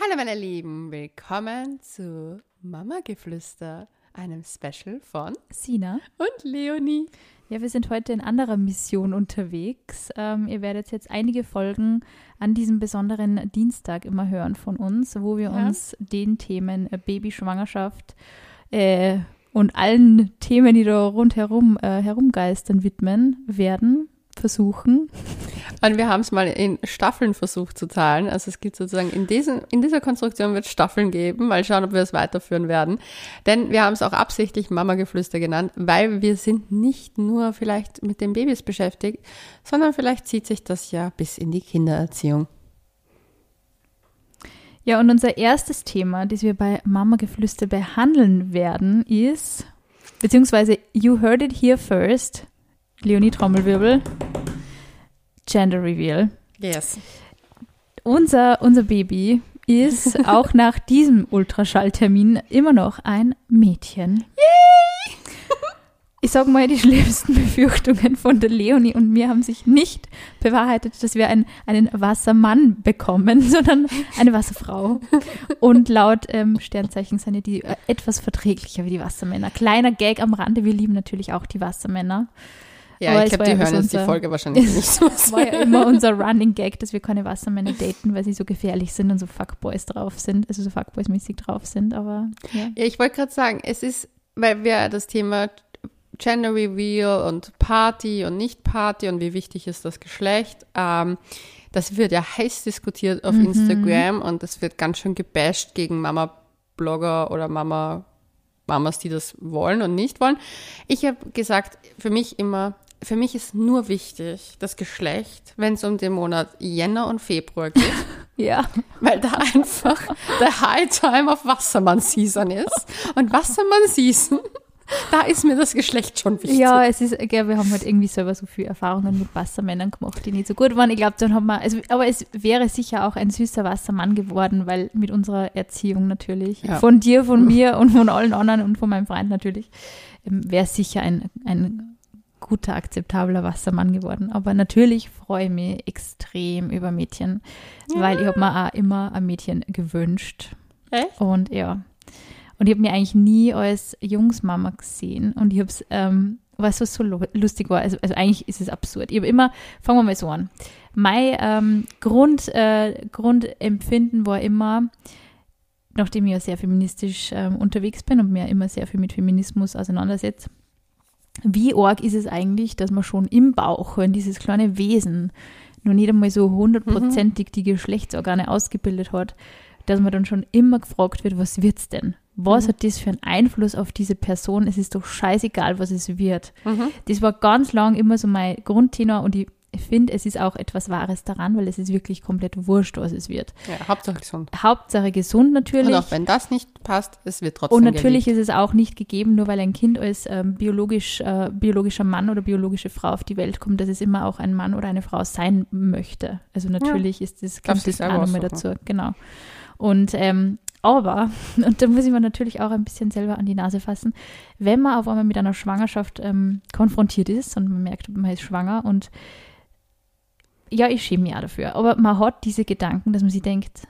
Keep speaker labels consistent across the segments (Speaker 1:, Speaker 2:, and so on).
Speaker 1: Hallo meine Lieben, willkommen zu Mama Geflüster, einem Special von
Speaker 2: Sina
Speaker 1: und Leonie.
Speaker 2: Ja, wir sind heute in anderer Mission unterwegs. Ähm, ihr werdet jetzt einige Folgen an diesem besonderen Dienstag immer hören von uns, wo wir
Speaker 1: Ja.
Speaker 2: uns den Themen äh, Babyschwangerschaft äh, und allen Themen, die da rundherum äh, herumgeistern, widmen werden, versuchen.
Speaker 1: Und wir haben es mal in Staffeln versucht zu zahlen. Also es gibt sozusagen in, diesen, in dieser Konstruktion wird es Staffeln geben. Mal schauen, ob wir es weiterführen werden. Denn wir haben es auch absichtlich Mama Geflüster genannt, weil wir sind nicht nur vielleicht mit den Babys beschäftigt, sondern vielleicht zieht sich das ja bis in die Kindererziehung.
Speaker 2: Ja, und unser erstes Thema, das wir bei Mama Geflüster behandeln werden, ist, beziehungsweise you heard it here first, Leonie Trommelwirbel, Gender Reveal.
Speaker 1: Yes.
Speaker 2: Unser, unser Baby ist auch nach diesem Ultraschalltermin immer noch ein Mädchen. Ich sage mal, die schlimmsten Befürchtungen von der Leonie und mir haben sich nicht bewahrheitet, dass wir ein, einen Wassermann bekommen, sondern eine Wasserfrau. Und laut ähm, Sternzeichen sind ja die äh, etwas verträglicher wie die Wassermänner. Kleiner Gag am Rande, wir lieben natürlich auch die Wassermänner.
Speaker 1: Ja,
Speaker 2: Aber
Speaker 1: ich glaube, die hören jetzt die Folge wahrscheinlich nicht so.
Speaker 2: Das war ja immer unser Running Gag, dass wir keine Wassermänner daten, weil sie so gefährlich sind und so Fuckboys drauf sind, also so Fuckboys-mäßig drauf sind, aber ja.
Speaker 1: Ja, ich wollte gerade sagen, es ist, weil wir das Thema Gender Reveal und Party und Nicht-Party und wie wichtig ist das Geschlecht, ähm, das wird ja heiß diskutiert auf
Speaker 2: Mhm.
Speaker 1: Instagram und es wird ganz schön gebasht gegen Mama-Blogger oder Mama, Mamas, die das wollen und nicht wollen. Ich habe gesagt, für mich immer, für mich ist nur wichtig das Geschlecht, wenn es um den Monat Jänner und Februar geht.
Speaker 2: Ja,
Speaker 1: Weil da einfach der High Time auf Wassermann Season ist. Und Wassermann Season, da ist mir das Geschlecht schon wichtig.
Speaker 2: ja, es ist, gell, wir haben halt irgendwie selber so viele Erfahrungen mit Wassermännern gemacht, die nicht so gut waren. Ich glaube, dann haben wir, also, aber es wäre sicher auch ein süßer Wassermann geworden, weil mit unserer Erziehung natürlich,
Speaker 1: Ja.
Speaker 2: von dir, von mir und von allen anderen und von meinem Freund natürlich, ähm, wäre sicher ein, ein guter, akzeptabler Wassermann geworden. Aber natürlich freue ich mich extrem über Mädchen, weil ich habe mir auch immer ein Mädchen gewünscht.
Speaker 1: Echt?
Speaker 2: Und ja. Und ich habe mir eigentlich nie als Jungsmama gesehen. Und ich habe es, ähm, was so, so lu- lustig war, also, also eigentlich ist es absurd. Ich habe immer, fangen wir mal so an. Mein ähm, Grund, äh, Grundempfinden war immer, nachdem ich ja sehr feministisch ähm, unterwegs bin und mir immer sehr viel mit Feminismus auseinandersetze, wie arg ist es eigentlich, dass man schon im Bauch, wenn dieses kleine Wesen noch nicht einmal so hundertprozentig die Geschlechtsorgane ausgebildet hat, dass man dann schon immer gefragt wird, was wird's denn? Was
Speaker 1: Mhm.
Speaker 2: hat das für einen Einfluss auf diese Person? Es ist doch scheißegal, was es wird.
Speaker 1: Mhm.
Speaker 2: Das war ganz lang immer so mein Grundtenor und ich finde, es ist auch etwas Wahres daran, weil es ist wirklich komplett wurscht, was es wird.
Speaker 1: Ja, Hauptsache gesund.
Speaker 2: Hauptsache gesund natürlich.
Speaker 1: Und auch wenn das nicht passt, es wird trotzdem
Speaker 2: Und natürlich
Speaker 1: geliebt.
Speaker 2: ist es auch nicht gegeben, nur weil ein Kind als ähm, biologisch, äh, biologischer Mann oder biologische Frau auf die Welt kommt, dass es immer auch ein Mann oder eine Frau sein möchte. Also natürlich ist das, kommt das auch nochmal dazu. Genau. Und ähm, aber, und da muss ich mir natürlich auch ein bisschen selber an die Nase fassen, wenn man auf einmal mit einer Schwangerschaft ähm, konfrontiert ist und man merkt, man ist schwanger und ja, ich schäme mich auch dafür, aber man hat diese Gedanken, dass man sich denkt,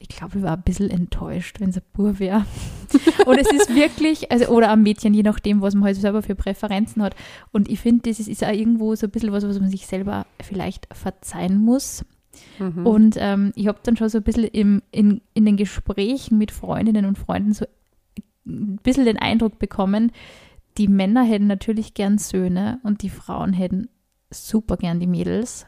Speaker 2: ich glaube, ich war ein bisschen enttäuscht, wenn es ein Bub wäre. Und es ist wirklich, also, oder ein Mädchen, je nachdem, was man halt selber für Präferenzen hat. Und ich finde, das ist, ist auch irgendwo so ein bisschen was, was man sich selber vielleicht verzeihen muss.
Speaker 1: Mhm.
Speaker 2: Und ähm, ich habe dann schon so ein bisschen im, in, in den Gesprächen mit Freundinnen und Freunden so ein bisschen den Eindruck bekommen, die Männer hätten natürlich gern Söhne und die Frauen hätten super gern die Mädels.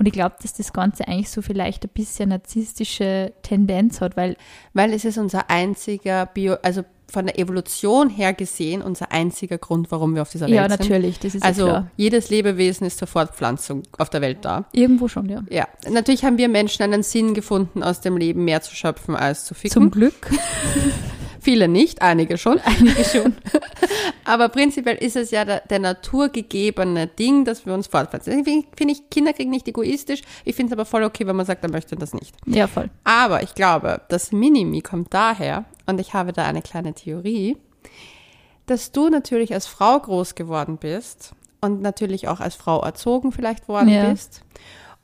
Speaker 2: Und ich glaube, dass das Ganze eigentlich so vielleicht ein bisschen narzisstische Tendenz hat, weil
Speaker 1: Weil es ist unser einziger Bio, also von der Evolution her gesehen, unser einziger Grund, warum wir auf dieser Welt
Speaker 2: ja,
Speaker 1: sind.
Speaker 2: natürlich, das ist
Speaker 1: Also
Speaker 2: ja
Speaker 1: jedes Lebewesen ist zur Fortpflanzung auf der Welt da.
Speaker 2: Irgendwo schon, ja.
Speaker 1: Ja, natürlich haben wir Menschen einen Sinn gefunden, aus dem Leben mehr zu schöpfen als zu ficken.
Speaker 2: Zum Glück.
Speaker 1: Viele nicht, einige schon.
Speaker 2: Einige schon.
Speaker 1: Aber prinzipiell ist es ja der, der naturgegebene Ding, dass wir uns fortpflanzen. Deswegen finde ich, Kinder kriegen nicht egoistisch. Ich finde es aber voll okay, wenn man sagt, er möchte das nicht.
Speaker 2: Ja, voll.
Speaker 1: Aber ich glaube, das Minimi kommt daher, und ich habe da eine kleine Theorie, dass du natürlich als Frau groß geworden bist und natürlich auch als Frau erzogen vielleicht worden
Speaker 2: Ja.
Speaker 1: bist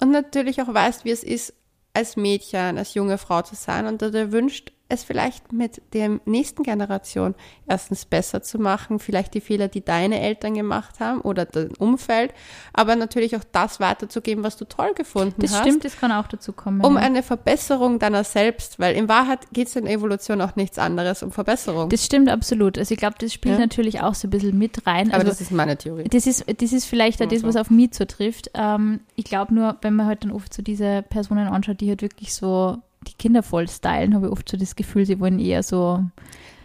Speaker 1: und natürlich auch weißt, wie es ist, als Mädchen, als junge Frau zu sein und du dir wünscht, es vielleicht mit der nächsten Generation erstens besser zu machen, vielleicht die Fehler, die deine Eltern gemacht haben oder dein Umfeld, aber natürlich auch das weiterzugeben, was du toll gefunden
Speaker 2: Das
Speaker 1: hast.
Speaker 2: stimmt, das kann auch dazu kommen.
Speaker 1: Um
Speaker 2: ja.
Speaker 1: eine Verbesserung deiner selbst, weil in Wahrheit geht es in Evolution auch nichts anderes um Verbesserung.
Speaker 2: Das stimmt absolut. Also ich glaube, das spielt
Speaker 1: Ja.
Speaker 2: natürlich auch so ein bisschen mit rein.
Speaker 1: aber
Speaker 2: Also
Speaker 1: das ist meine Theorie.
Speaker 2: das ist, das ist vielleicht auch das, was auf mich zutrifft. Ähm, ich glaube nur, wenn man halt dann oft so diese Personen anschaut, die halt wirklich so die Kinder voll stylen, habe ich oft so das Gefühl, sie wollen eher so,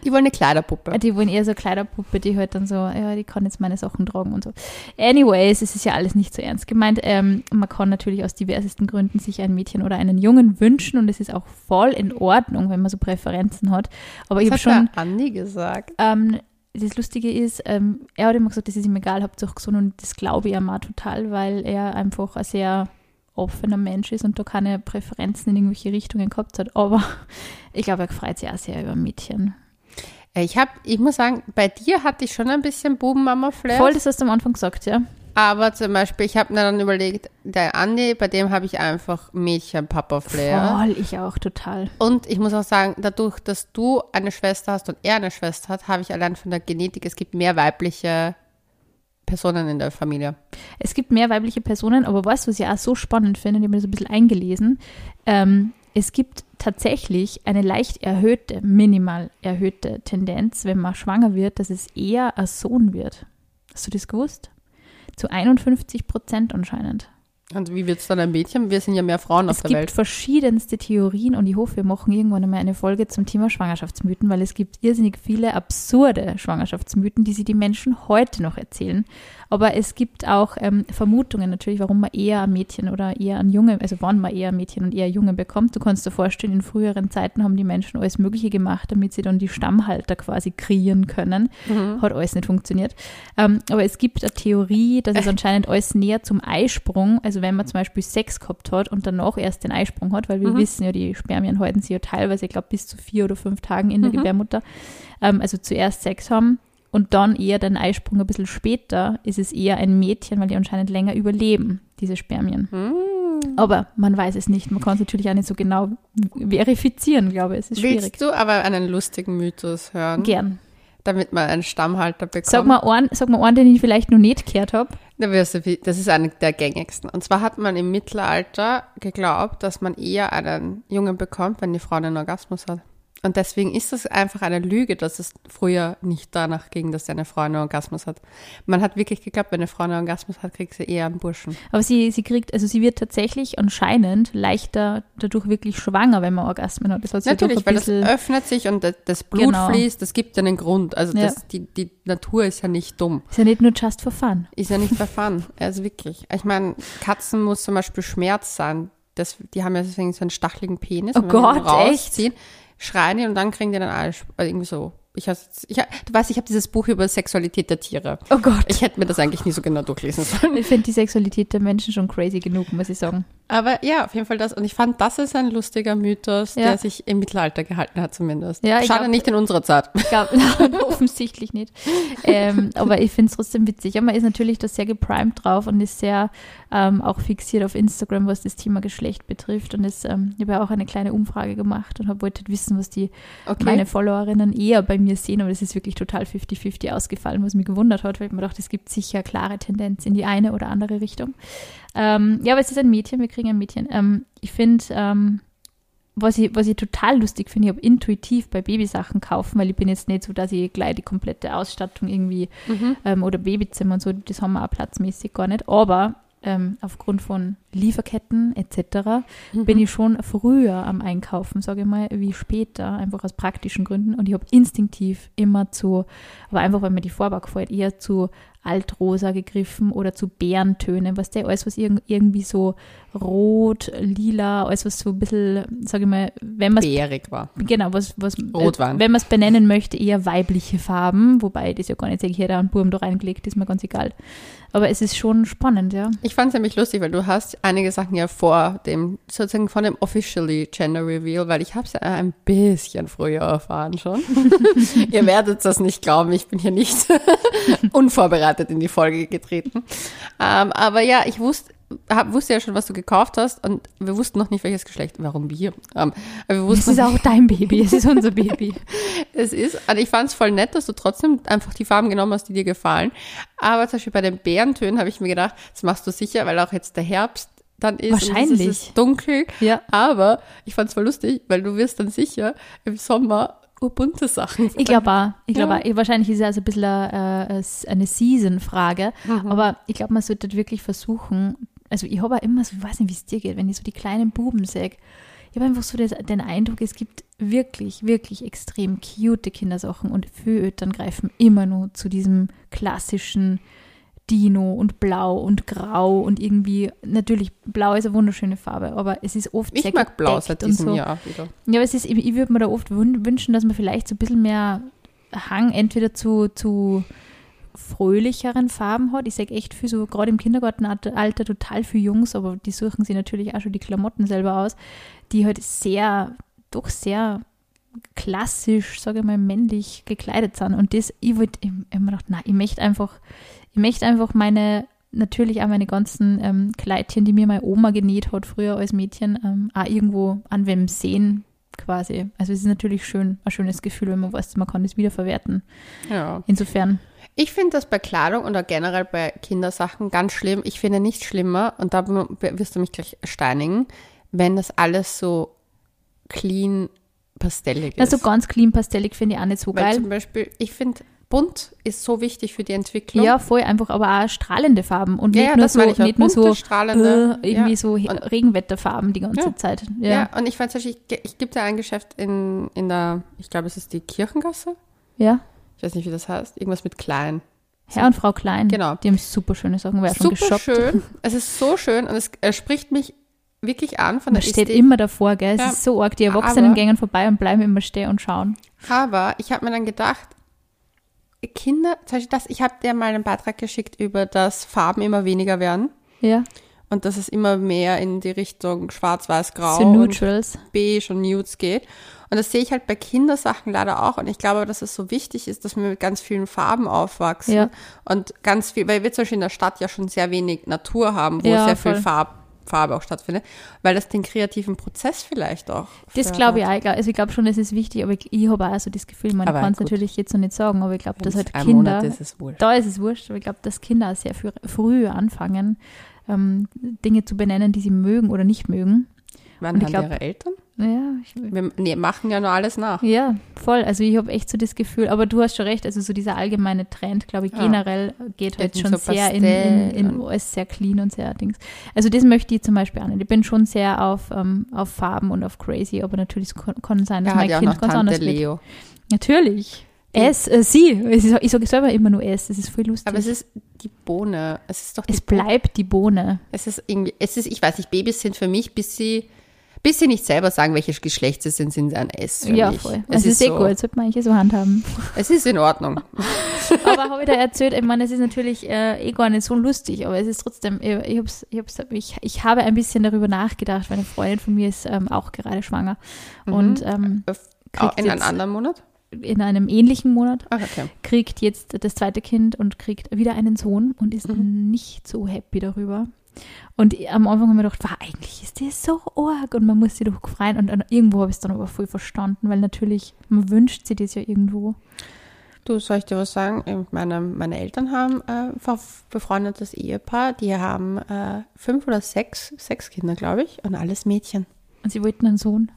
Speaker 1: Die wollen eine Kleiderpuppe.
Speaker 2: die wollen eher so Kleiderpuppe, die halt dann so, ja, die kann jetzt meine Sachen tragen und so. Anyways, es ist ja alles nicht so ernst gemeint. Ähm, man kann natürlich aus diversesten Gründen sich ein Mädchen oder einen Jungen wünschen und es ist auch voll in Ordnung, wenn man so Präferenzen hat. Aber ich habe
Speaker 1: das
Speaker 2: schon.
Speaker 1: Andi gesagt.
Speaker 2: Ähm, das Lustige ist, ähm, er hat immer gesagt, das ist ihm egal, Hauptsache gesund und das glaube ich ihm auch total, weil er einfach ein sehr offener Mensch ist und da keine Präferenzen in irgendwelche Richtungen gehabt hat. Aber ich glaube, er freut sich auch sehr über Mädchen.
Speaker 1: Ich habe, ich muss sagen, bei dir hatte ich schon ein bisschen Bubenmama-Flair.
Speaker 2: Voll, das hast du am Anfang gesagt, ja.
Speaker 1: Aber zum Beispiel, ich habe mir dann überlegt, der Andi, bei dem habe ich einfach Mädchen-Papa-Flair.
Speaker 2: Voll, ich auch total.
Speaker 1: Und ich muss auch sagen, dadurch, dass du eine Schwester hast und er eine Schwester hat, habe ich allein von der Genetik, es gibt mehr weibliche Personen in der Familie.
Speaker 2: Es gibt mehr weibliche Personen, aber weißt du, was ich auch so spannend finde, ich habe mir das ein bisschen eingelesen, ähm, es gibt tatsächlich eine leicht erhöhte, minimal erhöhte Tendenz, wenn man schwanger wird, dass es eher ein Sohn wird. Hast du das gewusst? Zu 51 Prozent anscheinend.
Speaker 1: Und wie wird es dann ein Mädchen? Wir sind ja mehr Frauen auf
Speaker 2: Es
Speaker 1: der
Speaker 2: gibt
Speaker 1: Welt.
Speaker 2: verschiedenste Theorien und ich hoffe, wir machen irgendwann einmal eine Folge zum Thema Schwangerschaftsmythen, weil es gibt irrsinnig viele absurde Schwangerschaftsmythen, die sich die Menschen heute noch erzählen. Aber es gibt auch ähm, Vermutungen natürlich, warum man eher ein Mädchen oder eher ein Junge, also wann man eher ein Mädchen und eher Junge bekommt. Du kannst dir vorstellen, in früheren Zeiten haben die Menschen alles Mögliche gemacht, damit sie dann die Stammhalter quasi kreieren können. Hat alles nicht funktioniert. Ähm, aber es gibt eine Theorie, dass es anscheinend alles näher zum Eisprung, also wenn man zum Beispiel Sex gehabt hat und danach erst den Eisprung hat, weil wir wissen ja, die Spermien halten sich ja teilweise, ich glaube, bis zu vier oder fünf Tagen in der Gebärmutter. Ähm, also zuerst Sex haben und dann eher den Eisprung ein bisschen später, ist es eher ein Mädchen, weil die anscheinend länger überleben, diese Spermien. Aber man weiß es nicht. Man kann es natürlich auch nicht so genau verifizieren, glaube ich. Es ist schwierig.
Speaker 1: Willst du aber einen lustigen Mythos hören,
Speaker 2: Gern.
Speaker 1: damit man einen Stammhalter bekommt?
Speaker 2: Sag mal, einen, sag mal einen, den ich vielleicht noch nicht gehört habe.
Speaker 1: Das ist eine der gängigsten. Und zwar hat man im Mittelalter geglaubt, dass man eher einen Jungen bekommt, wenn die Frau einen Orgasmus hat. Und deswegen ist das einfach eine Lüge, dass es früher nicht danach ging, dass eine Frau einen Orgasmus hat. Man hat wirklich geglaubt, wenn eine Frau einen Orgasmus hat, kriegt sie eher einen Burschen.
Speaker 2: Aber sie, sie kriegt, also sie wird tatsächlich anscheinend leichter dadurch wirklich schwanger, wenn man Orgasmen hat. Das hat
Speaker 1: Natürlich, weil das öffnet sich und das- Blut
Speaker 2: Genau.
Speaker 1: fließt, das gibt ja einen Grund. Also
Speaker 2: Ja.
Speaker 1: das, die, die Natur ist ja nicht dumm.
Speaker 2: ist ja nicht nur just for fun.
Speaker 1: Ist ja nicht verfahren. Also wirklich. Ich meine, Katzen muss zum Beispiel Schmerz sein. Das, die haben ja deswegen so einen stacheligen Penis.
Speaker 2: Oh Gott, echt?
Speaker 1: Schreien die und dann kriegen die dann alles. Also irgendwie so. Ich hab's, ich, du weißt, ich habe dieses Buch über Sexualität der Tiere.
Speaker 2: Oh Gott.
Speaker 1: Ich hätte mir das eigentlich nie so genau durchlesen sollen.
Speaker 2: Ich finde die Sexualität der Menschen schon crazy genug, muss ich sagen.
Speaker 1: Aber ja, auf jeden Fall das. Und ich fand, das ist ein lustiger Mythos,
Speaker 2: Ja.
Speaker 1: der sich im Mittelalter gehalten hat zumindest.
Speaker 2: Ja,
Speaker 1: Schade
Speaker 2: glaub-
Speaker 1: nicht in unserer Zeit.
Speaker 2: Ich glaube, offensichtlich nicht. Ähm, aber ich finde es trotzdem witzig. Ja, man ist natürlich da sehr geprimed drauf und ist sehr ähm, auch fixiert auf Instagram, was das Thema Geschlecht betrifft. Und das, ähm, ich habe ja auch eine kleine Umfrage gemacht und habe wollte wissen, was die
Speaker 1: Okay.
Speaker 2: meine Followerinnen eher bei mir sehen. Aber das ist wirklich total 50-50 ausgefallen, was mich gewundert hat, weil ich mir dachte, es gibt sicher klare Tendenz in die eine oder andere Richtung. Ähm, ja, aber es ist ein Mädchen, wir kriegen ein Mädchen. Ähm, ich finde, ähm, was ich, was ich total lustig finde, ich habe intuitiv bei Babysachen kaufen, weil ich bin jetzt nicht so, dass ich gleich die komplette Ausstattung irgendwie
Speaker 1: Mhm.
Speaker 2: ähm, oder Babyzimmer und so, das haben wir auch platzmäßig gar nicht. Aber ähm, aufgrund von Lieferketten etc.
Speaker 1: Mhm.
Speaker 2: bin ich schon früher am Einkaufen, sage ich mal, wie später, einfach aus praktischen Gründen. Und ich habe instinktiv immer zu, aber einfach weil mir die Farbe gefällt, eher zu Altrosa gegriffen oder zu Bärentönen, was der alles, was irg irgendwie so rot, lila, alles was so ein bisschen, sage ich mal, wenn man
Speaker 1: Bärig war.
Speaker 2: Genau, was, was
Speaker 1: Rotwein.
Speaker 2: Äh, wenn man es benennen möchte, eher weibliche Farben, wobei das ja gar nicht sage, jeder einen Burm da reingelegt, ist mir ganz egal. Aber es ist schon spannend, ja.
Speaker 1: Ich fand es nämlich lustig, weil du hast einige Sachen ja vor dem, sozusagen von dem officially Gender Reveal, weil ich habe es ja ein bisschen früher erfahren schon. Ihr werdet das nicht glauben, ich bin hier nicht unvorbereitet in die Folge getreten. Ähm, aber ja, ich wusste, hab, wusste ja schon, was du gekauft hast und wir wussten noch nicht, welches Geschlecht. Warum wir? Ähm, wir
Speaker 2: Es
Speaker 1: wussten
Speaker 2: ist auch dein Baby, es ist unser Baby.
Speaker 1: Es ist, also ich fand es voll nett, dass du trotzdem einfach die Farben genommen hast, die dir gefallen. Aber zum Beispiel bei den Bärentönen habe ich mir gedacht, das machst du sicher, weil auch jetzt der Herbst dann ist. Und
Speaker 2: Wahrscheinlich.
Speaker 1: es ist dunkel.
Speaker 2: Ja.
Speaker 1: Aber ich fand es voll lustig, weil du wirst dann sicher im Sommer urbunte Sachen.
Speaker 2: Ich glaube auch. Ich glaube
Speaker 1: Ja.
Speaker 2: auch. Wahrscheinlich ist es also ein bisschen äh, äh, eine Season-Frage.
Speaker 1: Mhm.
Speaker 2: Aber ich glaube, man sollte wirklich versuchen, also ich habe auch immer so, ich weiß nicht, wie es dir geht, wenn ich so die kleinen Buben sehe. Ich habe einfach so den Eindruck, es gibt wirklich, wirklich extrem cute Kindersachen und Eltern greifen immer nur zu diesem klassischen Dino und Blau und Grau und irgendwie, natürlich, Blau ist eine wunderschöne Farbe, aber es ist oft
Speaker 1: Ich
Speaker 2: sehr
Speaker 1: mag blau seit diesem
Speaker 2: so.
Speaker 1: Jahr wieder.
Speaker 2: Ja, aber es ist, ich, würde mir da oft wün- wünschen, dass man vielleicht so ein bisschen mehr Hang entweder zu, zu fröhlicheren Farben hat. Ich sage echt viel so, gerade im Kindergartenalter total viel Jungs, aber die suchen sich natürlich auch schon die Klamotten selber aus, die halt sehr, doch sehr klassisch, sage ich mal, männlich gekleidet sind. Und das, ich wollte hab mir gedacht, nein, ich möchte einfach, ich möchte einfach meine, natürlich auch meine ganzen ähm, Kleidchen, die mir meine Oma genäht hat früher als Mädchen, ähm, auch irgendwo an wem sehen quasi. Also es ist natürlich schön, ein schönes Gefühl, wenn man weiß, man kann das wiederverwerten.
Speaker 1: Ja.
Speaker 2: Insofern,
Speaker 1: Ich finde das bei Kleidung oder generell bei Kindersachen ganz schlimm. Ich finde nicht schlimmer, und da wirst du mich gleich steinigen, wenn das alles so clean pastellig ist.
Speaker 2: also ganz clean pastellig finde ich auch nicht so
Speaker 1: Weil
Speaker 2: geil.
Speaker 1: zum Beispiel, ich finde, bunt ist so wichtig für die Entwicklung.
Speaker 2: Ja, voll einfach, aber auch strahlende Farben und
Speaker 1: Ja,
Speaker 2: nicht
Speaker 1: ja,
Speaker 2: nur
Speaker 1: das
Speaker 2: so, nicht nur so
Speaker 1: Bunte, strahlende,
Speaker 2: äh, irgendwie
Speaker 1: ja.
Speaker 2: so
Speaker 1: Und-
Speaker 2: Regenwetterfarben die ganze. Zeit.
Speaker 1: Ja, und ich Beispiel, ich, ich gibt ja ein Geschäft in, in der, ich glaube, es ist die Kirchengasse.
Speaker 2: ja.
Speaker 1: Ich weiß nicht, wie das heißt. Irgendwas mit klein.
Speaker 2: Herr und Frau Klein.
Speaker 1: Genau.
Speaker 2: Die haben super schöne Sachen, schon
Speaker 1: Super
Speaker 2: geshoppt.
Speaker 1: schön. Es ist so schön und es spricht mich wirklich an von
Speaker 2: Man
Speaker 1: der
Speaker 2: steht
Speaker 1: Ästhetik.
Speaker 2: immer davor, gell? Es
Speaker 1: Ja.
Speaker 2: ist so arg. Die Erwachsenen
Speaker 1: Aber-
Speaker 2: gehen vorbei und bleiben immer stehen und schauen.
Speaker 1: Aber ich habe mir dann gedacht, Kinder, zum Beispiel das, ich habe dir mal einen Beitrag geschickt über, dass Farben immer weniger werden
Speaker 2: Ja,
Speaker 1: und dass es immer mehr in die Richtung schwarz, weiß, grau
Speaker 2: so
Speaker 1: und
Speaker 2: Neutrals.
Speaker 1: beige und nudes geht. Und das sehe ich halt bei Kindersachen leider auch. Und ich glaube, dass es so wichtig ist, dass wir mit ganz vielen Farben aufwachsen.
Speaker 2: Ja.
Speaker 1: Und ganz viel, weil wir zum Beispiel in der Stadt ja schon sehr wenig Natur haben, wo
Speaker 2: Ja,
Speaker 1: sehr viel
Speaker 2: voll.
Speaker 1: Farb, Farbe auch stattfindet, weil das den kreativen Prozess vielleicht auch.
Speaker 2: Das glaube ich auch. Also ich glaube schon, es ist wichtig, aber ich, ich habe auch so das Gefühl, man kann es natürlich jetzt noch nicht sagen, aber ich glaube, dass halt Kinder,
Speaker 1: Monat ist, ist wurscht.
Speaker 2: da ist es wurscht, aber ich glaube, dass Kinder sehr früh, früh anfangen, ähm, Dinge zu benennen, die sie mögen oder nicht mögen.
Speaker 1: Wann
Speaker 2: Und
Speaker 1: haben
Speaker 2: glaub-
Speaker 1: ihre Eltern?
Speaker 2: Ja, ich,
Speaker 1: Wir nee, machen ja nur alles nach.
Speaker 2: Ja, voll. Also ich habe echt so das Gefühl, aber du hast schon recht, also so dieser allgemeine Trend, glaube ich,
Speaker 1: Ja.
Speaker 2: generell geht halt
Speaker 1: Eben
Speaker 2: schon
Speaker 1: so
Speaker 2: sehr in, in, in alles sehr clean und sehr Dings. Also das möchte ich zum Beispiel auch nicht. Ich bin schon sehr auf, ähm, auf Farben und auf crazy, aber natürlich es kann, kann sein, dass mein
Speaker 1: ja auch
Speaker 2: Kind
Speaker 1: noch
Speaker 2: ganz
Speaker 1: Tante
Speaker 2: anders wird.
Speaker 1: Leo.
Speaker 2: Natürlich. Es, äh, sie. Es ich sage selber immer nur es. Das ist voll lustig.
Speaker 1: Aber es ist die Bohne. Es ist doch
Speaker 2: es bleibt die Bohne.
Speaker 1: Es ist irgendwie, es ist, ich weiß nicht, Babys sind für mich, bis sie, bis sie nicht selber sagen, welches Geschlecht sie sind, sind sie ein S. Für
Speaker 2: Ja,
Speaker 1: mich.
Speaker 2: voll.
Speaker 1: Es
Speaker 2: Es ist,
Speaker 1: ist
Speaker 2: eh
Speaker 1: so,
Speaker 2: gut, sollte man eigentlich so handhaben.
Speaker 1: Es ist in Ordnung.
Speaker 2: aber habe ich da erzählt, ich meine, es ist natürlich äh, eh gar nicht so lustig, aber es ist trotzdem, ich, ich, hab's, ich, hab's, ich, ich habe ein bisschen darüber nachgedacht, weil eine Freundin von mir ist ähm, auch gerade schwanger und ähm, Kriegt
Speaker 1: in einem anderen Monat?
Speaker 2: in einem ähnlichen Monat
Speaker 1: Ach, okay.
Speaker 2: kriegt jetzt das zweite Kind und kriegt wieder einen Sohn und ist
Speaker 1: Mhm.
Speaker 2: nicht so happy darüber. Und am Anfang haben wir gedacht, wow, eigentlich ist das so arg und man muss sich doch freuen. Und irgendwo habe ich es dann aber voll verstanden, weil natürlich, man wünscht sich das ja irgendwo.
Speaker 1: Du, soll ich dir was sagen? Meine, meine Eltern haben äh, befreundetes Ehepaar, die haben äh, fünf oder sechs, sechs Kinder, glaube ich, und alles Mädchen.
Speaker 2: Und sie wollten einen Sohn.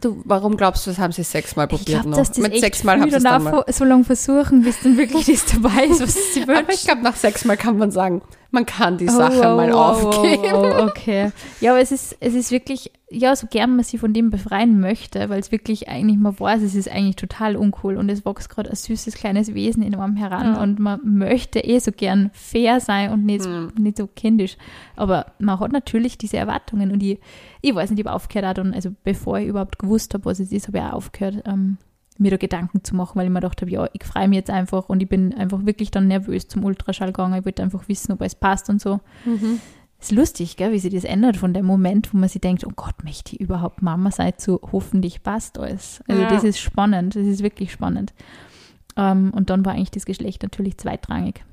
Speaker 1: Du, warum glaubst du, das haben sie sechsmal
Speaker 2: Ich
Speaker 1: probiert
Speaker 2: glaube,
Speaker 1: noch?
Speaker 2: dass das
Speaker 1: Mit sechsmal haben sie es
Speaker 2: dann
Speaker 1: mal.
Speaker 2: so lange versuchen, bis dann wirklich das dabei ist, was sie
Speaker 1: Aber ich
Speaker 2: wünschen.
Speaker 1: glaube, nach sechsmal kann man sagen, man kann die Sache
Speaker 2: Oh, oh,
Speaker 1: mal
Speaker 2: oh,
Speaker 1: aufgeben.
Speaker 2: Oh, oh, okay. Ja, aber es ist, es ist wirklich, ja, so gern man sich von dem befreien möchte, weil es wirklich eigentlich, man weiß, es ist eigentlich total uncool und es wächst gerade ein süßes kleines Wesen in einem heran
Speaker 1: Ja.
Speaker 2: und man möchte eh so gern fair sein und nicht,
Speaker 1: Hm.
Speaker 2: nicht so kindisch. Aber man hat natürlich diese Erwartungen und ich, ich weiß nicht, ich habe aufgehört dann, also bevor ich überhaupt gewusst habe, was es ist, habe ich auch aufgehört, ähm, mir da Gedanken zu machen, weil ich mir gedacht habe, ja, ich freue mich jetzt einfach und ich bin einfach wirklich dann nervös zum Ultraschall gegangen. Ich wollte einfach wissen, ob alles passt und so.
Speaker 1: Mhm.
Speaker 2: ist lustig, gell, wie sich das ändert von dem Moment, wo man sich denkt, oh Gott, möchte ich überhaupt Mama sein, zu hoffentlich passt alles. Also
Speaker 1: Ja.
Speaker 2: das ist spannend, das ist wirklich spannend. Ähm, und dann war eigentlich das Geschlecht natürlich zweitrangig.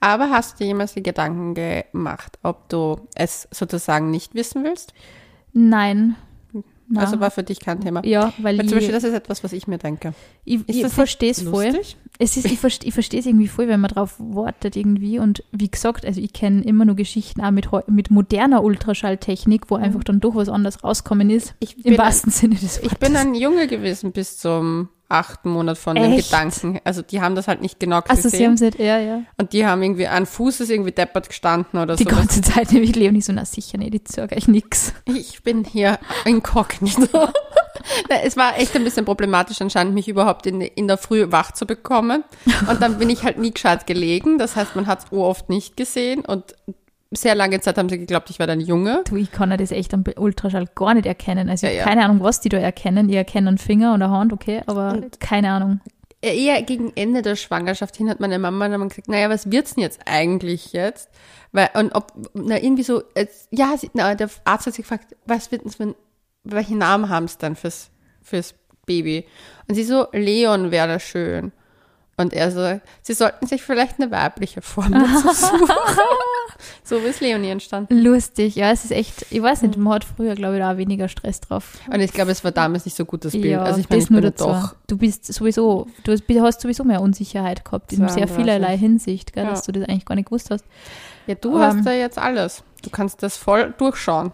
Speaker 1: Aber hast du dir jemals die Gedanken gemacht, ob du es sozusagen nicht wissen willst?
Speaker 2: Nein. Na.
Speaker 1: Also war für dich kein Thema.
Speaker 2: ja, weil,
Speaker 1: Weil
Speaker 2: ich,
Speaker 1: zum Beispiel, das ist etwas, was ich mir denke.
Speaker 2: ich, ich verstehe es voll. Es ist, ich verstehe ich verstehe es irgendwie voll, wenn man drauf wartet irgendwie. Und wie gesagt, also ich kenne immer nur Geschichten auch mit, mit moderner Ultraschalltechnik, wo einfach dann doch was anderes rauskommen ist.
Speaker 1: Ich
Speaker 2: Im wahrsten Sinne des Wortes.
Speaker 1: ich bin ein Junge gewesen bis zum achten Monat von den
Speaker 2: Echt?
Speaker 1: Gedanken. Also die haben das halt nicht genau
Speaker 2: Also sie haben
Speaker 1: gesehen.
Speaker 2: gesagt, ja, ja.
Speaker 1: und die haben irgendwie, ein Fuß ist irgendwie deppert gestanden oder
Speaker 2: Die
Speaker 1: so.
Speaker 2: ganze Zeit nämlich Leonie so, na sicher nicht, ich sage euch nix.
Speaker 1: Ich bin hier inkognito. Es war echt ein bisschen problematisch anscheinend, mich überhaupt in, in der Früh wach zu bekommen. Und dann bin ich halt nie gescheit gelegen. Das heißt, man hat es oft nicht gesehen. Und sehr lange Zeit haben sie geglaubt, ich wäre ein Junge.
Speaker 2: Du, ich kann ja das echt am Ultraschall gar nicht erkennen. Also
Speaker 1: Ja, ja.
Speaker 2: keine Ahnung, was die da erkennen. Ich erkenne einen Finger und eine Hand, okay, aber
Speaker 1: Und-
Speaker 2: keine Ahnung.
Speaker 1: Eher gegen Ende der Schwangerschaft hin hat meine Mama dann gesagt, naja, was wird's denn jetzt eigentlich jetzt? Weil, und ob, na, irgendwie so, jetzt, ja, sie, na, der Arzt hat sich gefragt, was wird denn, wenn, welchen Namen haben sie dann fürs, fürs Baby? Und sie so, Leon wäre schön. Und er so, sie sollten sich vielleicht eine weibliche Form dazu suchen. so ist Leonie entstanden.
Speaker 2: Lustig, ja, es ist echt, ich weiß nicht, man hat früher, glaube ich, da auch weniger Stress drauf.
Speaker 1: Und ich glaube, es war damals nicht so gut, das Bild.
Speaker 2: Ja,
Speaker 1: also ich meine, ich
Speaker 2: nur dazu.
Speaker 1: doch.
Speaker 2: Du bist sowieso, du hast, sowieso mehr Unsicherheit gehabt in sehr
Speaker 1: 32.
Speaker 2: vielerlei Hinsicht, gell,
Speaker 1: Ja.
Speaker 2: dass du das eigentlich gar nicht gewusst hast.
Speaker 1: Ja, du
Speaker 2: Ähm,
Speaker 1: hast ja jetzt alles. Du kannst das voll durchschauen.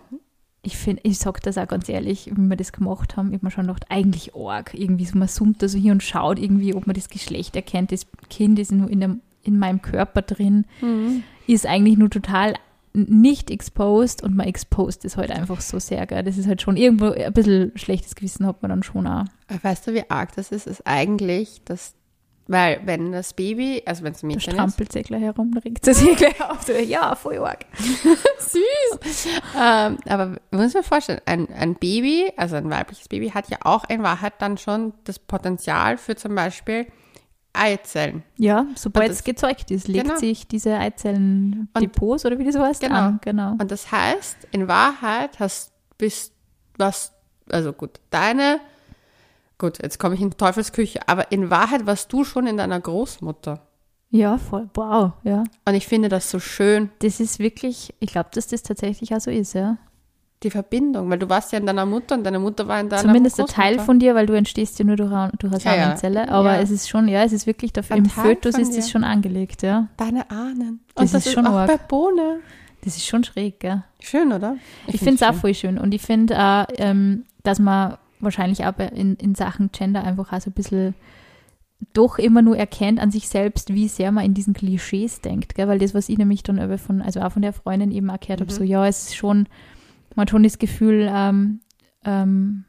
Speaker 2: Ich finde, ich sag das auch ganz ehrlich, wie wir das gemacht haben, ich habe mir schon gedacht, eigentlich arg. Irgendwie so, man zoomt da so hier und schaut irgendwie, ob man das Geschlecht erkennt. Das Kind ist nur in, dem, in meinem Körper drin, ist eigentlich nur total nicht exposed und man exposed es halt einfach so sehr, gell. Das ist halt schon irgendwo ein bisschen schlechtes Gewissen hat man dann schon auch.
Speaker 1: Weißt du, wie arg das ist? Ist eigentlich, dass, weil wenn das Baby, also wenn es ein
Speaker 2: Da
Speaker 1: Mädchen ist,
Speaker 2: strampelt herum, da regt sich gleich auf. Ja, voll arg.
Speaker 1: süß. ähm, aber man muss mir vorstellen, ein, ein Baby, also ein weibliches Baby, hat ja auch in Wahrheit dann schon das Potenzial für zum Beispiel Eizellen.
Speaker 2: Ja, sobald es gezeugt ist, legt
Speaker 1: Genau.
Speaker 2: sich diese Eizellen-Depots oder wie das heißt
Speaker 1: Genau.
Speaker 2: an. Genau.
Speaker 1: Und das heißt, in Wahrheit hast bist was, also gut, deine, gut, jetzt komme ich in Teufelsküche, aber in Wahrheit warst du schon in deiner Großmutter.
Speaker 2: Ja, voll. Wow, ja.
Speaker 1: Und ich finde das so schön,
Speaker 2: Das ist wirklich, ich glaube, dass das tatsächlich auch so ist, ja.
Speaker 1: die Verbindung, weil du warst ja in deiner Mutter und deine Mutter war in deiner
Speaker 2: Zumindest ein. Teil von dir, weil du entstehst ja nur durch, eine- durch eine
Speaker 1: Ja.
Speaker 2: Samenzelle. Aber
Speaker 1: Ja.
Speaker 2: es ist schon, ja, es ist wirklich dafür,
Speaker 1: Ein
Speaker 2: im
Speaker 1: Teil
Speaker 2: Fötus ist es schon angelegt, ja.
Speaker 1: Deine Ahnen.
Speaker 2: Das
Speaker 1: und das
Speaker 2: ist
Speaker 1: ist,
Speaker 2: schon
Speaker 1: auch
Speaker 2: arg.
Speaker 1: bei Bohne.
Speaker 2: Das ist schon schräg, gell.
Speaker 1: Schön, oder?
Speaker 2: Ich, finde es auch voll schön. Und ich finde auch, ähm, dass man wahrscheinlich auch bei- in, in Sachen Gender einfach auch so ein bisschen doch immer nur erkennt an sich selbst, wie sehr man in diesen Klischees denkt. Gell? Weil das, was ich nämlich dann von, also auch von der Freundin eben auch gehört habe,
Speaker 1: Mhm.
Speaker 2: so ja, es ist schon, man hat schon das Gefühl, ähm, ähm,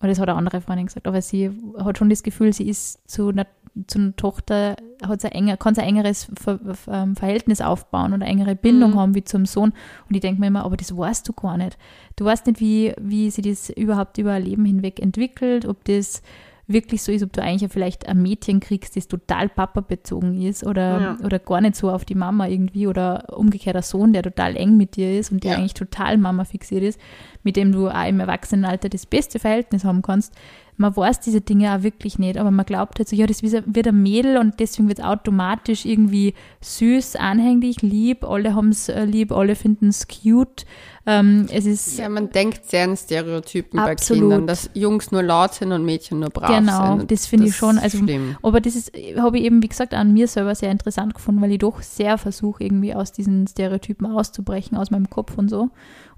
Speaker 2: oder das hat eine andere Freundin gesagt, aber sie hat schon das Gefühl, sie ist zu einer, zu einer Tochter, hat sie ein enger, kann sie ein engeres Ver, Ver, ähm, Verhältnis aufbauen oder eine engere Bindung
Speaker 1: Mhm.
Speaker 2: haben wie zum Sohn. Und ich denke mir immer, aber das weißt du gar nicht. Du weißt nicht, wie, wie sich das überhaupt über ein Leben hinweg entwickelt, ob das wirklich so ist, ob du eigentlich ja vielleicht ein Mädchen kriegst, das total Papa-bezogen ist oder,
Speaker 1: Ja.
Speaker 2: oder gar nicht so auf die Mama irgendwie oder umgekehrt ein Sohn, der total eng mit dir ist und der
Speaker 1: Ja.
Speaker 2: eigentlich total Mama fixiert ist, mit dem du auch im Erwachsenenalter das beste Verhältnis haben kannst. Man weiß diese Dinge auch wirklich nicht, aber man glaubt halt so, ja, das wird ein Mädel und deswegen wird es automatisch irgendwie süß, anhänglich, lieb, alle haben es lieb, alle finden es cute. Ähm, es ist
Speaker 1: Ja, man denkt sehr in Stereotypen
Speaker 2: Absolut.
Speaker 1: bei Kindern, dass Jungs nur laut sind und Mädchen nur brav
Speaker 2: Genau,
Speaker 1: sind.
Speaker 2: das finde ich schon, also-
Speaker 1: schlimm.
Speaker 2: Aber das ist, habe ich eben, wie gesagt, an mir selber sehr interessant gefunden, weil ich doch sehr versuche, irgendwie aus diesen Stereotypen auszubrechen, aus meinem Kopf und so.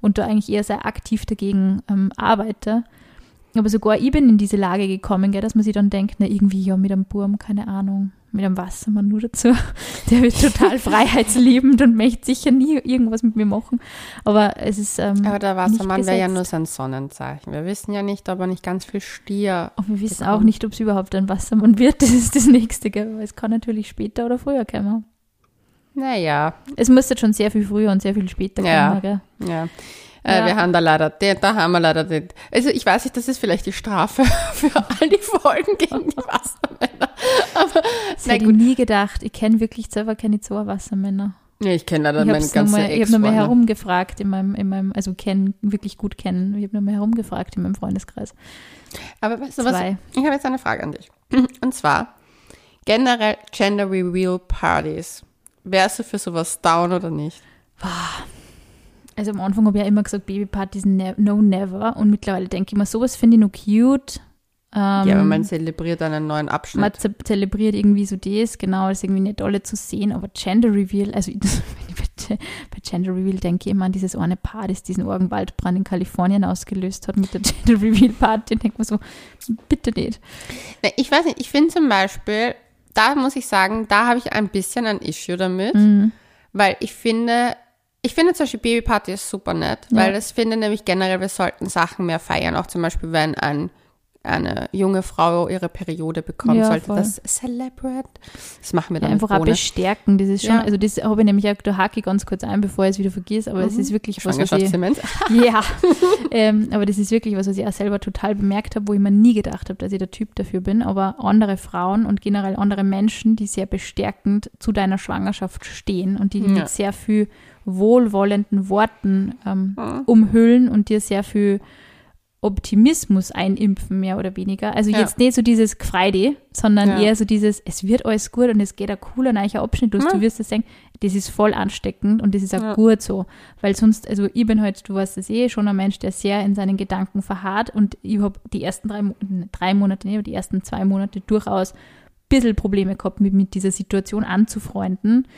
Speaker 2: Und da eigentlich eher sehr aktiv dagegen ähm, arbeite. Aber sogar ich bin in diese Lage gekommen, gell, dass man sich dann denkt, na irgendwie, ja, mit einem Burm, keine Ahnung, mit einem Wassermann nur dazu. Der wird total freiheitsliebend und möchte sicher nie irgendwas mit mir machen. Aber es ist. Ähm,
Speaker 1: Aber der Wassermann wäre ja nur sein Sonnenzeichen. Wir wissen ja nicht, ob er nicht ganz viel Stier.
Speaker 2: Und wir wissen
Speaker 1: bekommt.
Speaker 2: auch nicht, ob es überhaupt ein Wassermann wird. Das ist das Nächste, gell? weil es kann natürlich später oder früher kommen.
Speaker 1: Naja,
Speaker 2: Es muss jetzt schon sehr viel früher und sehr viel später
Speaker 1: Ja.
Speaker 2: kommen. Gell?
Speaker 1: ja. Äh,
Speaker 2: Ja.
Speaker 1: Wir haben da leider, den, da haben wir leider den. Also ich weiß nicht, das ist vielleicht die Strafe für all die Folgen gegen die Wassermänner. Aber
Speaker 2: Das hätte ich nie gedacht. Ich kenne wirklich selber keine zwei Wassermänner.
Speaker 1: nee, ich kenne leider
Speaker 2: Ich
Speaker 1: meine
Speaker 2: habe
Speaker 1: ganze
Speaker 2: nochmal
Speaker 1: ex
Speaker 2: hab noch mal herumgefragt in meinem, in meinem also kennen, wirklich gut kennen. Ich habe nochmal herumgefragt in meinem Freundeskreis.
Speaker 1: Aber weißt du was? Ich habe jetzt eine Frage an dich. Und zwar generell Gender Reveal Partys. Wärst du für sowas down oder nicht?
Speaker 2: Also am Anfang habe ich ja immer gesagt, Babypartys ne no never. Und mittlerweile denke ich mir, sowas finde ich noch cute. Ähm,
Speaker 1: ja, aber man zelebriert einen neuen
Speaker 2: man
Speaker 1: Abschnitt.
Speaker 2: ze zelebriert irgendwie so das, genau, das ist irgendwie nicht alle zu sehen, aber Gender Reveal, also wenn ich bei, bei Gender Reveal denke ich immer an dieses eine Paar, das diesen Orgenwaldbrand in Kalifornien ausgelöst hat mit der Gender Reveal Party, denke mir so, bitte nicht.
Speaker 1: Ich weiß nicht, ich finde zum Beispiel, da muss ich sagen, da habe ich ein bisschen ein Issue damit,
Speaker 2: Mhm.
Speaker 1: weil ich finde, ich finde zum Beispiel Babyparty ist super nett,
Speaker 2: Ja.
Speaker 1: weil ich finde nämlich generell, wir sollten Sachen mehr feiern, auch zum Beispiel, wenn ein eine junge Frau ihre Periode bekommt,
Speaker 2: Ja,
Speaker 1: sollte
Speaker 2: voll.
Speaker 1: das celebrate. Das machen wir
Speaker 2: Ja,
Speaker 1: dann
Speaker 2: einfach
Speaker 1: mit
Speaker 2: auch bestärken, das ist schon,
Speaker 1: Ja.
Speaker 2: also das habe ich nämlich auch, da hake ich ganz kurz ein, bevor ich es wieder vergesse, aber es ist wirklich was, was ich. Ja, ähm, aber das ist wirklich was, was ich auch selber total bemerkt habe, wo ich mir nie gedacht habe, dass ich der Typ dafür bin. Aber andere Frauen und generell andere Menschen, die sehr bestärkend zu deiner Schwangerschaft stehen und die
Speaker 1: Ja.
Speaker 2: mit sehr viel wohlwollenden Worten ähm,
Speaker 1: Mhm.
Speaker 2: umhüllen und dir sehr viel Optimismus einimpfen, mehr oder weniger. Also
Speaker 1: Ja.
Speaker 2: jetzt nicht so dieses Gefreide, sondern
Speaker 1: Ja.
Speaker 2: eher so dieses, es wird alles gut und es geht ein cooler neuer Abschnitt los.
Speaker 1: Ja.
Speaker 2: Du wirst es sagen, das ist voll ansteckend und das ist auch
Speaker 1: Ja.
Speaker 2: gut so. Weil sonst, also ich bin halt, du weißt es eh, schon ein Mensch, der sehr in seinen Gedanken verharrt und ich habe die ersten drei, drei Monate, nee, die ersten zwei Monate durchaus bisschen Probleme gehabt, mit, mit dieser Situation anzufreunden.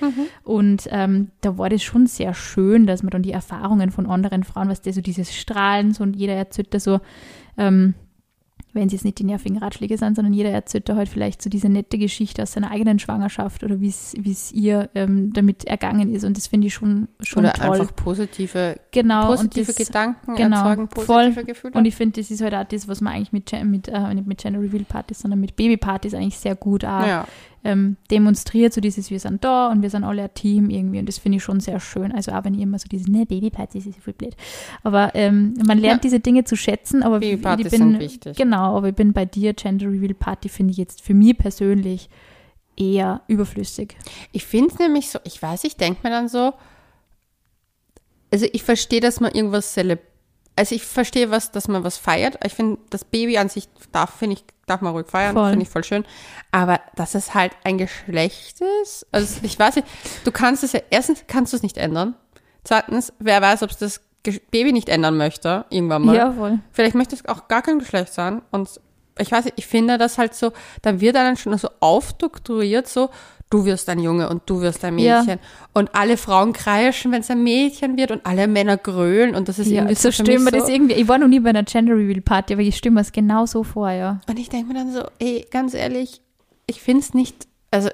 Speaker 2: Und ähm, da war das schon sehr schön, dass man dann die Erfahrungen von anderen Frauen, was der so dieses Strahlen so und jeder erzählt da so, ähm, wenn es jetzt nicht die nervigen Ratschläge sind, sondern jeder erzählt da halt vielleicht so diese nette Geschichte aus seiner eigenen Schwangerschaft oder wie es ihr ähm, damit ergangen ist. Und das finde ich schon, schon
Speaker 1: Oder
Speaker 2: toll.
Speaker 1: einfach positive,
Speaker 2: genau.
Speaker 1: positive
Speaker 2: und das,
Speaker 1: Gedanken
Speaker 2: genau,
Speaker 1: erzeugen,
Speaker 2: voll.
Speaker 1: positive Gefühle.
Speaker 2: und ich finde, das ist halt auch das, was man eigentlich mit, mit, äh, nicht mit Gender Reveal Partys, sondern mit Babypartys eigentlich sehr gut auch
Speaker 1: ja.
Speaker 2: Ähm, demonstriert, so dieses, wir sind da und wir sind alle ein Team irgendwie und das finde ich schon sehr schön. Also auch wenn ich immer so dieses, ne, Babypartys ist voll blöd. Aber ähm, man lernt
Speaker 1: Ja.
Speaker 2: diese Dinge zu schätzen, aber
Speaker 1: Babypartys
Speaker 2: ich bin,
Speaker 1: sind wichtig.
Speaker 2: Genau, aber ich bin bei dir, Gender Reveal Party finde ich jetzt für mich persönlich eher überflüssig.
Speaker 1: Ich finde es nämlich so, ich weiß, ich denke mir dann so, also ich verstehe, dass man irgendwas zelebriert. Also ich verstehe was, dass man was feiert. Ich finde, das Baby an sich darf, finde ich, darf man ruhig feiern, finde ich voll schön. Aber dass es halt ein Geschlecht ist, also ich weiß nicht, du kannst es ja, erstens kannst du es nicht ändern. Zweitens, wer weiß, ob es das Baby nicht ändern möchte, irgendwann mal.
Speaker 2: Ja, voll.
Speaker 1: Vielleicht möchte es auch gar kein Geschlecht sein. Und ich weiß nicht, ich finde das halt so, da wird dann schon so aufstrukturiert, so, du wirst ein Junge und du wirst ein
Speaker 2: Ja.
Speaker 1: Mädchen. Und alle Frauen kreischen, wenn es ein Mädchen wird und alle Männer grölen und das ist
Speaker 2: Ja,
Speaker 1: irgendwie
Speaker 2: so stellen
Speaker 1: mich
Speaker 2: wir das irgendwie. Ich war noch nie bei einer Gender Reveal Party, aber ich mir es genau so vor, ja.
Speaker 1: Und ich denke mir dann so, ey, ganz ehrlich, ich finde es nicht, also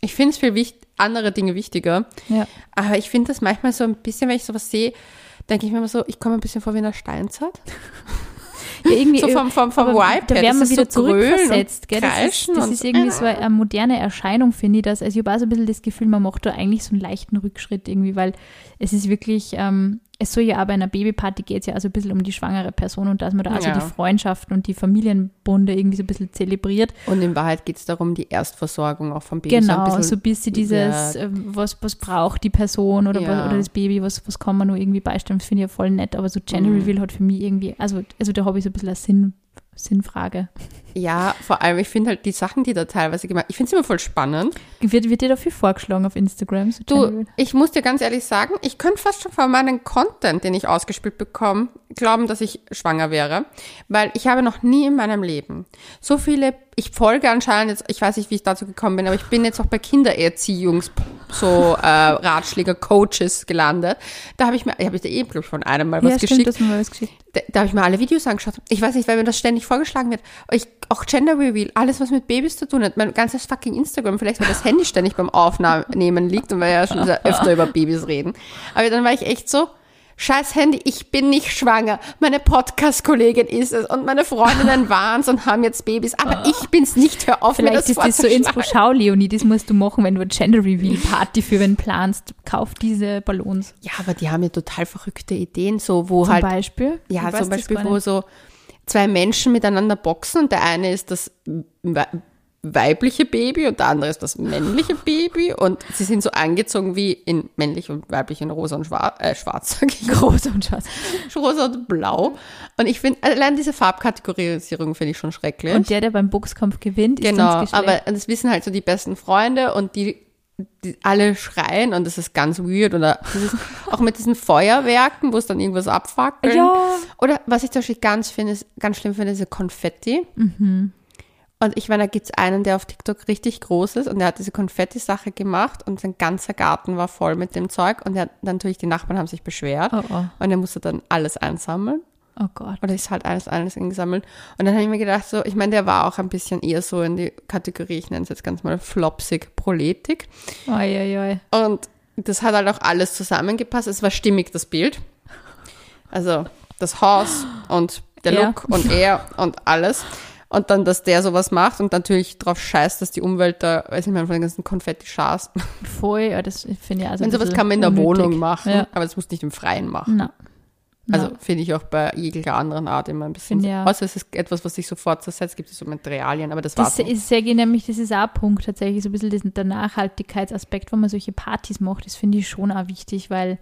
Speaker 1: ich finde es viel wichtig, andere Dinge wichtiger.
Speaker 2: Ja.
Speaker 1: Aber ich finde das manchmal so ein bisschen, wenn ich sowas sehe, denke ich mir immer so, ich komme ein bisschen vor wie in der Steinzeit.
Speaker 2: ja irgendwie,
Speaker 1: So vom, vom, vom Vibe
Speaker 2: da werden
Speaker 1: das
Speaker 2: wir
Speaker 1: ist
Speaker 2: wieder
Speaker 1: so
Speaker 2: zurückversetzt, gell? Das ist, das ist irgendwie so eine moderne Erscheinung, finde ich das. Also ich habe auch so ein bisschen das Gefühl, man macht da eigentlich so einen leichten Rückschritt irgendwie, weil es ist wirklich, ähm, es soll ja auch bei einer Babyparty geht es ja also ein bisschen um die schwangere Person und dass man da also
Speaker 1: Ja.
Speaker 2: die Freundschaften und die Familienbunde irgendwie so ein bisschen zelebriert.
Speaker 1: Und in Wahrheit geht es darum, die Erstversorgung auch vom Baby
Speaker 2: Genau,
Speaker 1: so ein
Speaker 2: so
Speaker 1: bisschen.
Speaker 2: ein bisschen dieses, ähm, was, was braucht die Person oder,
Speaker 1: Ja.
Speaker 2: was, oder das Baby, was, was kann man nur irgendwie beistellen, das finde ich ja voll nett, aber so Gender
Speaker 1: Mhm.
Speaker 2: Reveal hat für mich irgendwie, also, also da habe ich so ein bisschen eine Sinn, Sinnfrage.
Speaker 1: Ja, vor allem, ich finde halt die Sachen, die da teilweise gemacht ich finde es immer voll spannend.
Speaker 2: Wird, wird dir da viel vorgeschlagen auf Instagram? So
Speaker 1: Du, ich muss dir ganz ehrlich sagen, ich könnte fast schon von meinem Content, den ich ausgespielt bekomme, glauben, dass ich schwanger wäre. Weil ich habe noch nie in meinem Leben so viele, ich folge anscheinend jetzt, ich weiß nicht, wie ich dazu gekommen bin, aber ich bin jetzt auch bei Kindererziehungs, so äh, Ratschläger, Coaches gelandet. Da habe ich mir, ich habe ich dir eben, glaube ich, von einem mal was
Speaker 2: ja,
Speaker 1: geschickt.
Speaker 2: stimmt, das mal was geschickt.
Speaker 1: da, da habe ich mir alle Videos angeschaut. Ich weiß nicht, weil mir das ständig vorgeschlagen wird. Ich, auch Gender Reveal, alles, was mit Babys zu tun hat. Mein ganzes fucking Instagram, vielleicht weil das Handy ständig beim Aufnehmen liegt und wir ja schon öfter über Babys reden. Aber dann war ich echt so, scheiß Handy, ich bin nicht schwanger. Meine Podcast-Kollegin ist es und meine Freundinnen waren's und haben jetzt Babys. Aber ich bin's nicht. Hör auf, mir
Speaker 2: Vielleicht
Speaker 1: das
Speaker 2: ist das so. Inspo Schau, Leonie, das musst du machen, wenn du eine Gender Reveal Party für wen planst. Kauf diese Ballons.
Speaker 1: Ja, aber die haben ja total verrückte Ideen, so wo
Speaker 2: Zum
Speaker 1: halt
Speaker 2: Beispiel.
Speaker 1: Ja, zum Beispiel, wo so zwei Menschen miteinander boxen und der eine ist das weibliche Baby und der andere ist das männliche Baby und sie sind so angezogen wie in männlich und weiblich in rosa und schwarz, äh, schwarz sag ich,
Speaker 2: Groß und schwarz.
Speaker 1: rosa und blau. Und ich finde, allein diese Farbkategorisierung finde ich schon schrecklich.
Speaker 2: Und der, der beim Boxkampf gewinnt, ist
Speaker 1: genau,
Speaker 2: ins Geschlecht.
Speaker 1: aber das wissen halt so die besten Freunde und die die, alle schreien und das ist ganz weird. Oder ist auch mit diesen Feuerwerken, wo es dann irgendwas abfackeln.
Speaker 2: Ja.
Speaker 1: Oder was ich zum Beispiel ganz, finde, ist, ganz schlimm finde, diese Konfetti.
Speaker 2: Mhm.
Speaker 1: Und ich meine, da gibt es einen, der auf TikTok richtig groß ist und der hat diese Konfetti-Sache gemacht und sein ganzer Garten war voll mit dem Zeug und er, natürlich die Nachbarn haben sich beschwert
Speaker 2: Oh, oh.
Speaker 1: und er musste dann alles einsammeln
Speaker 2: Oh Gott.
Speaker 1: oder ist halt alles, alles eingesammelt. Und dann habe ich mir gedacht, so, ich meine, der war auch ein bisschen eher so in die Kategorie, ich nenne es jetzt ganz mal flopsig, proletig.
Speaker 2: Oi, oi, oi.
Speaker 1: Und das hat halt auch alles zusammengepasst. Es war stimmig, das Bild. Also das Haus und der
Speaker 2: Ja.
Speaker 1: Look und er und alles. Und dann, dass der sowas macht und natürlich drauf scheißt, dass die Umwelt da, weiß nicht mehr, von den ganzen Konfetti schaßt.
Speaker 2: Voll, ja, das finde ich also
Speaker 1: Wenn sowas kann man in der
Speaker 2: unnötig.
Speaker 1: Wohnung machen,
Speaker 2: Ja.
Speaker 1: aber das muss nicht im Freien machen.
Speaker 2: Na. Na.
Speaker 1: Also finde ich auch bei jeglicher anderen Art immer ein bisschen.
Speaker 2: Ja.
Speaker 1: Außer es ist etwas, was sich sofort zersetzt, gibt es so Materialien, aber das war's.
Speaker 2: Das
Speaker 1: noch.
Speaker 2: ist sehr nämlich, das ist auch ein Punkt tatsächlich, so ein bisschen der Nachhaltigkeitsaspekt, wenn man solche Partys macht, das finde ich schon auch wichtig, weil,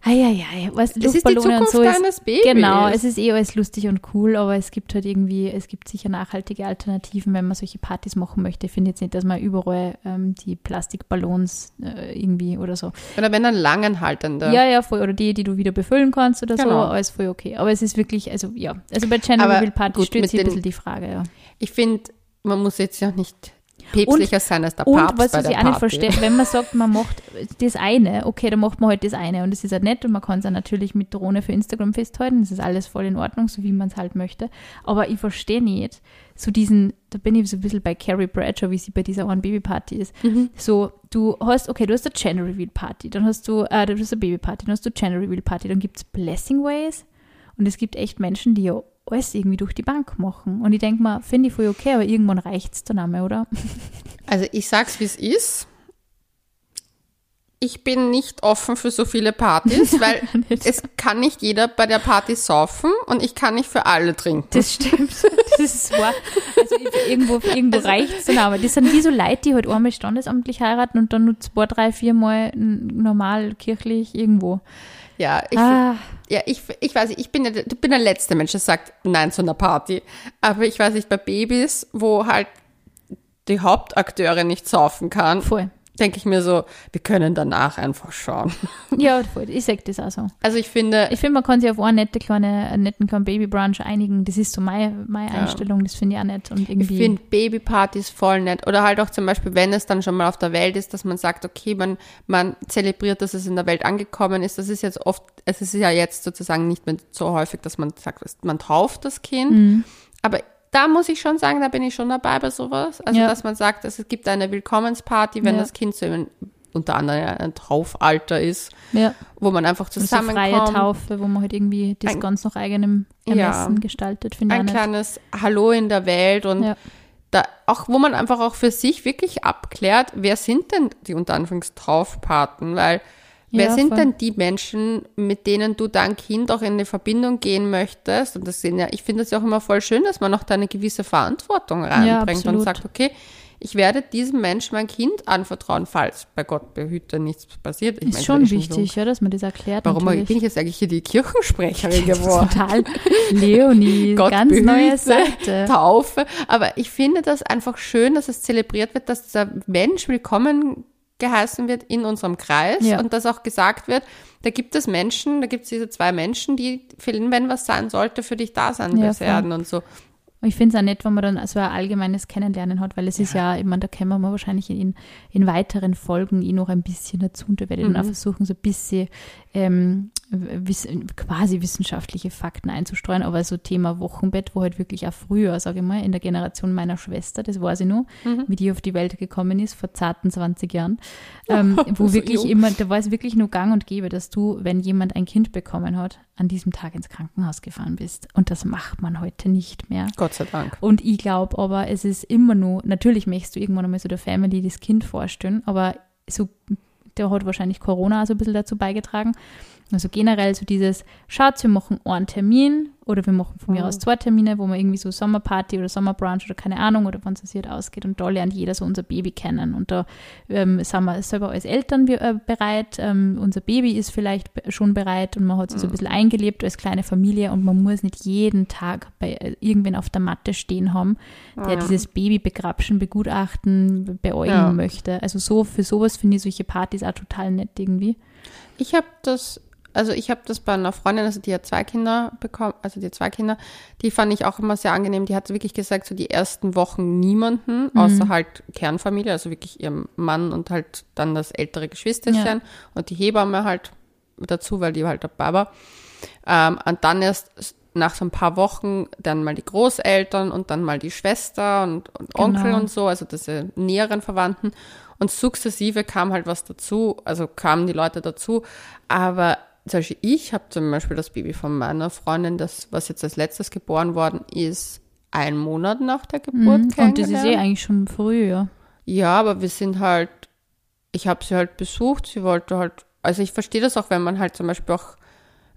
Speaker 2: Eieiei, was
Speaker 1: Es ist die
Speaker 2: Luftballone und
Speaker 1: Zukunft
Speaker 2: so ist.
Speaker 1: deines Babys.
Speaker 2: Genau, es ist eh alles lustig und cool, aber es gibt halt irgendwie, es gibt sicher nachhaltige Alternativen, wenn man solche Partys machen möchte. Ich finde jetzt nicht, dass man überall ähm, die Plastikballons äh, irgendwie oder so.
Speaker 1: Oder wenn dann langanhaltender.
Speaker 2: Ja, ja, voll. Oder die, die du wieder befüllen kannst oder so,
Speaker 1: Genau.
Speaker 2: alles voll okay. Aber es ist wirklich, also ja, also bei Reveal Partys
Speaker 1: mit
Speaker 2: sich ein bisschen die Frage, ja.
Speaker 1: Ich finde, man muss jetzt ja nicht päpstlicher sein als der
Speaker 2: Und
Speaker 1: Papst
Speaker 2: was
Speaker 1: bei
Speaker 2: ich auch nicht verstehe, wenn man sagt, man macht das eine, okay, dann macht man halt das eine und das ist halt nett und man kann es auch natürlich mit Drohne für Instagram festhalten, das ist alles voll in Ordnung, so wie man es halt möchte. Aber ich verstehe nicht, so diesen, da bin ich so ein bisschen bei Carrie Bradshaw, wie sie bei dieser One Baby Party ist.
Speaker 1: Mhm.
Speaker 2: So, du hast, okay, du hast eine Gender Reveal Party, dann hast du, äh, du hast eine Baby Party, dann hast du Gender Reveal Party, dann gibt es Blessing Ways und es gibt echt Menschen, die ja alles irgendwie durch die Bank machen. Und ich denke mal, finde ich voll okay, aber irgendwann reicht es dann einmal, oder?
Speaker 1: Also ich sag's, wie es ist. Ich bin nicht offen für so viele Partys, weil es kann nicht jeder bei der Party saufen und ich kann nicht für alle trinken.
Speaker 2: Das stimmt. Das ist wahr. Also irgendwo, irgendwo
Speaker 1: Also
Speaker 2: reicht es dann aber. Das sind wie so Leute, die halt einmal standesamtlich heiraten und dann nur zwei, drei, vier Mal normal kirchlich irgendwo.
Speaker 1: Ja, ich,
Speaker 2: ah,
Speaker 1: ja, ich, ich weiß nicht, ich bin, der- ich bin der letzte Mensch, der sagt Nein zu einer Party. Aber ich weiß nicht, bei Babys, wo halt die Hauptakteure nicht saufen kann,
Speaker 2: voll.
Speaker 1: Denke ich mir so, wir können danach einfach schauen.
Speaker 2: Ja, voll. Ich sag das auch so.
Speaker 1: Also ich finde,
Speaker 2: Ich finde, man kann sich auf eine nette kleine, einen netten kleinen Baby-Brunch einigen. Das ist so meine, meine
Speaker 1: Ja.
Speaker 2: Einstellung. Das finde ich auch nett. Und
Speaker 1: Ich
Speaker 2: irgendwie.
Speaker 1: finde Babypartys voll nett. Oder halt auch zum Beispiel, wenn es dann schon mal auf der Welt ist, dass man sagt, okay, man, man zelebriert, dass es in der Welt angekommen ist. Das ist jetzt oft, es ist ja jetzt sozusagen nicht mehr so häufig, dass man sagt, man tauft das Kind.
Speaker 2: Mhm.
Speaker 1: Aber da muss ich schon sagen, da bin ich schon dabei bei sowas. Also,
Speaker 2: Ja.
Speaker 1: dass man sagt, dass es gibt eine Willkommensparty, wenn
Speaker 2: Ja.
Speaker 1: das Kind so im, unter anderem ein Taufalter ist,
Speaker 2: ja.
Speaker 1: wo man einfach
Speaker 2: So freie
Speaker 1: zusammenkommt.
Speaker 2: Taufe, wo man halt irgendwie das
Speaker 1: Ein-
Speaker 2: ganz nach eigenem. Ermessen gestaltet, finde ich
Speaker 1: ein kleines Hallo in der Welt und da auch, wo man einfach auch für sich wirklich abklärt, wer sind denn die unter Anführungstaufpaten, weil wer
Speaker 2: Ja,
Speaker 1: sind
Speaker 2: voll.
Speaker 1: denn die Menschen, mit denen du dein Kind auch in eine Verbindung gehen möchtest? Und das sind ja, ich finde es ja auch immer voll schön, dass man noch da eine gewisse Verantwortung reinbringt und
Speaker 2: absolut.
Speaker 1: sagt, okay, ich werde diesem Menschen mein Kind anvertrauen, falls bei Gott behüte nichts passiert. Ich
Speaker 2: Ist
Speaker 1: meine,
Speaker 2: schon
Speaker 1: das
Speaker 2: wichtig, ja, dass man das erklärt.
Speaker 1: So, warum
Speaker 2: natürlich.
Speaker 1: bin ich jetzt eigentlich hier die Kirchensprecherin geworden?
Speaker 2: Total. Leonie,
Speaker 1: Gott
Speaker 2: ganz
Speaker 1: behüte,
Speaker 2: neue Seite.
Speaker 1: Taufe. Aber ich finde das einfach schön, dass es zelebriert wird, dass der Mensch willkommen geheißen wird in unserem Kreis
Speaker 2: Ja.
Speaker 1: und dass auch gesagt wird, da gibt es Menschen, da gibt es diese zwei Menschen, die, wenn was sein sollte, für dich da sein
Speaker 2: Ja,
Speaker 1: werden und so.
Speaker 2: Und ich finde es auch nett, wenn man dann so ein allgemeines Kennenlernen hat, weil es ist ja, ich meine, da können wir mal wahrscheinlich in, in weiteren Folgen eh noch ein bisschen dazu und da werde ich dann auch
Speaker 1: Mhm.
Speaker 2: versuchen, so ein bisschen ähm, wiss, quasi wissenschaftliche Fakten einzustreuen, aber so Thema Wochenbett, wo halt wirklich auch früher, sage ich mal, in der Generation meiner Schwester, das weiß ich noch,
Speaker 1: Mhm.
Speaker 2: wie die auf die Welt gekommen ist, vor zarten 20 Jahren, ähm, wo
Speaker 1: So
Speaker 2: wirklich
Speaker 1: jung.
Speaker 2: immer, da war es wirklich nur gang und gäbe, dass du, wenn jemand ein Kind bekommen hat, an diesem Tag ins Krankenhaus gefahren bist. Und das macht man heute nicht mehr.
Speaker 1: Gott sei Dank.
Speaker 2: Und ich glaube aber, es ist immer nur, natürlich möchtest du irgendwann einmal so der Family das Kind vorstellen, aber so, der hat wahrscheinlich Corona so ein bisschen dazu beigetragen. Also generell so dieses, schaut, wir machen einen Termin oder wir machen von mir
Speaker 1: Mhm.
Speaker 2: aus zwei Termine, wo wir irgendwie so Sommerparty oder Sommerbrunch oder keine Ahnung oder wann es halt ausgeht und da lernt jeder so unser Baby kennen und da ähm, sind wir selber als Eltern äh, bereit, ähm, unser Baby ist vielleicht schon bereit und man hat sich so
Speaker 1: Mhm.
Speaker 2: ein bisschen eingelebt als kleine Familie und man muss nicht jeden Tag bei äh, irgendwen auf der Matte stehen haben, der
Speaker 1: Ja.
Speaker 2: dieses Baby begrapschen, begutachten, beäugen
Speaker 1: Ja.
Speaker 2: möchte. Also so für sowas finde ich solche Partys auch total nett irgendwie.
Speaker 1: Ich habe das, also ich habe das bei einer Freundin, also die hat zwei Kinder bekommen, also die zwei Kinder, die fand ich auch immer sehr angenehm. Die hat wirklich gesagt, so die ersten Wochen niemanden, außer halt Kernfamilie, also wirklich ihrem Mann und halt dann das ältere Geschwisterchen
Speaker 2: Ja.
Speaker 1: und die Hebamme halt dazu, weil die halt dabei war. Ähm, und dann erst nach so ein paar Wochen dann mal die Großeltern und dann mal die Schwester und, und Onkel
Speaker 2: Genau.
Speaker 1: und so, also diese näheren Verwandten. Und sukzessive kam halt was dazu, also kamen die Leute dazu. Aber zum Beispiel ich habe zum Beispiel das Baby von meiner Freundin, das, was jetzt als letztes geboren worden ist, einen Monat nach der Geburt
Speaker 2: Mhm. Und das ist eh eigentlich schon früh, ja.
Speaker 1: Ja, aber wir sind halt, ich habe sie halt besucht, sie wollte halt, also ich verstehe das auch, wenn man halt zum Beispiel auch,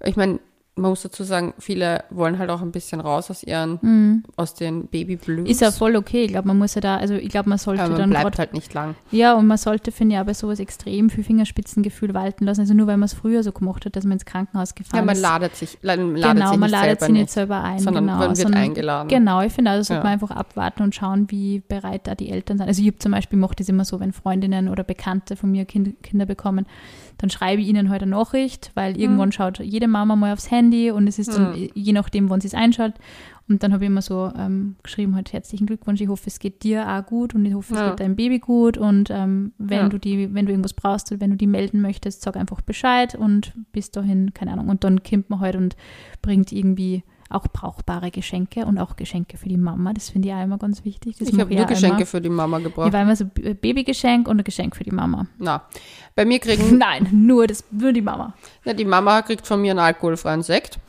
Speaker 1: ich meine, man muss dazu sagen, viele wollen halt auch ein bisschen raus aus ihren, aus den Babyblues.
Speaker 2: Mhm. Ist ja voll okay. Ich glaube, man muss ja da, also ich glaube, man sollte
Speaker 1: aber man
Speaker 2: dann
Speaker 1: bleibt
Speaker 2: gerade,
Speaker 1: halt nicht lang.
Speaker 2: ja, und man sollte, finde ich, auch bei sowas extrem viel Fingerspitzengefühl walten lassen. Also nur weil man es früher so gemacht hat, dass man ins Krankenhaus
Speaker 1: Ja,
Speaker 2: gefahren
Speaker 1: man
Speaker 2: ist.
Speaker 1: ladet sich, ladet
Speaker 2: genau,
Speaker 1: sich
Speaker 2: man ladet
Speaker 1: selber
Speaker 2: sie nicht selber ein,
Speaker 1: sondern
Speaker 2: genau.
Speaker 1: man wird
Speaker 2: sondern-
Speaker 1: eingeladen.
Speaker 2: Genau, ich finde, also sollte
Speaker 1: Ja.
Speaker 2: man einfach abwarten und schauen, wie bereit da die Eltern sind. Also ich habe zum Beispiel, mache das immer so, wenn Freundinnen oder Bekannte von mir kind, Kinder bekommen, dann schreibe ich ihnen heute eine Nachricht, weil irgendwann schaut jede Mama mal aufs Handy und es ist dann, je nachdem, wann sie es einschaut. Und dann habe ich immer so ähm, geschrieben, halt herzlichen Glückwunsch, ich hoffe, es geht dir auch gut und ich hoffe, es
Speaker 1: Ja.
Speaker 2: geht deinem Baby gut und ähm, wenn
Speaker 1: Ja.
Speaker 2: du die, wenn du irgendwas brauchst oder wenn du die melden möchtest, sag einfach Bescheid und bis dahin, keine Ahnung. Und dann kommt man halt und bringt irgendwie auch brauchbare Geschenke und auch Geschenke für die Mama. Das finde ich auch immer ganz wichtig. Das
Speaker 1: ich habe nur Geschenke
Speaker 2: Immer.
Speaker 1: für die Mama
Speaker 2: Ich
Speaker 1: gebracht.
Speaker 2: war immer so Babygeschenk und ein Geschenk für die Mama.
Speaker 1: Na, bei mir kriegen,
Speaker 2: Nein, nur das, nur die Mama.
Speaker 1: ja, die Mama kriegt von mir einen alkoholfreien Sekt.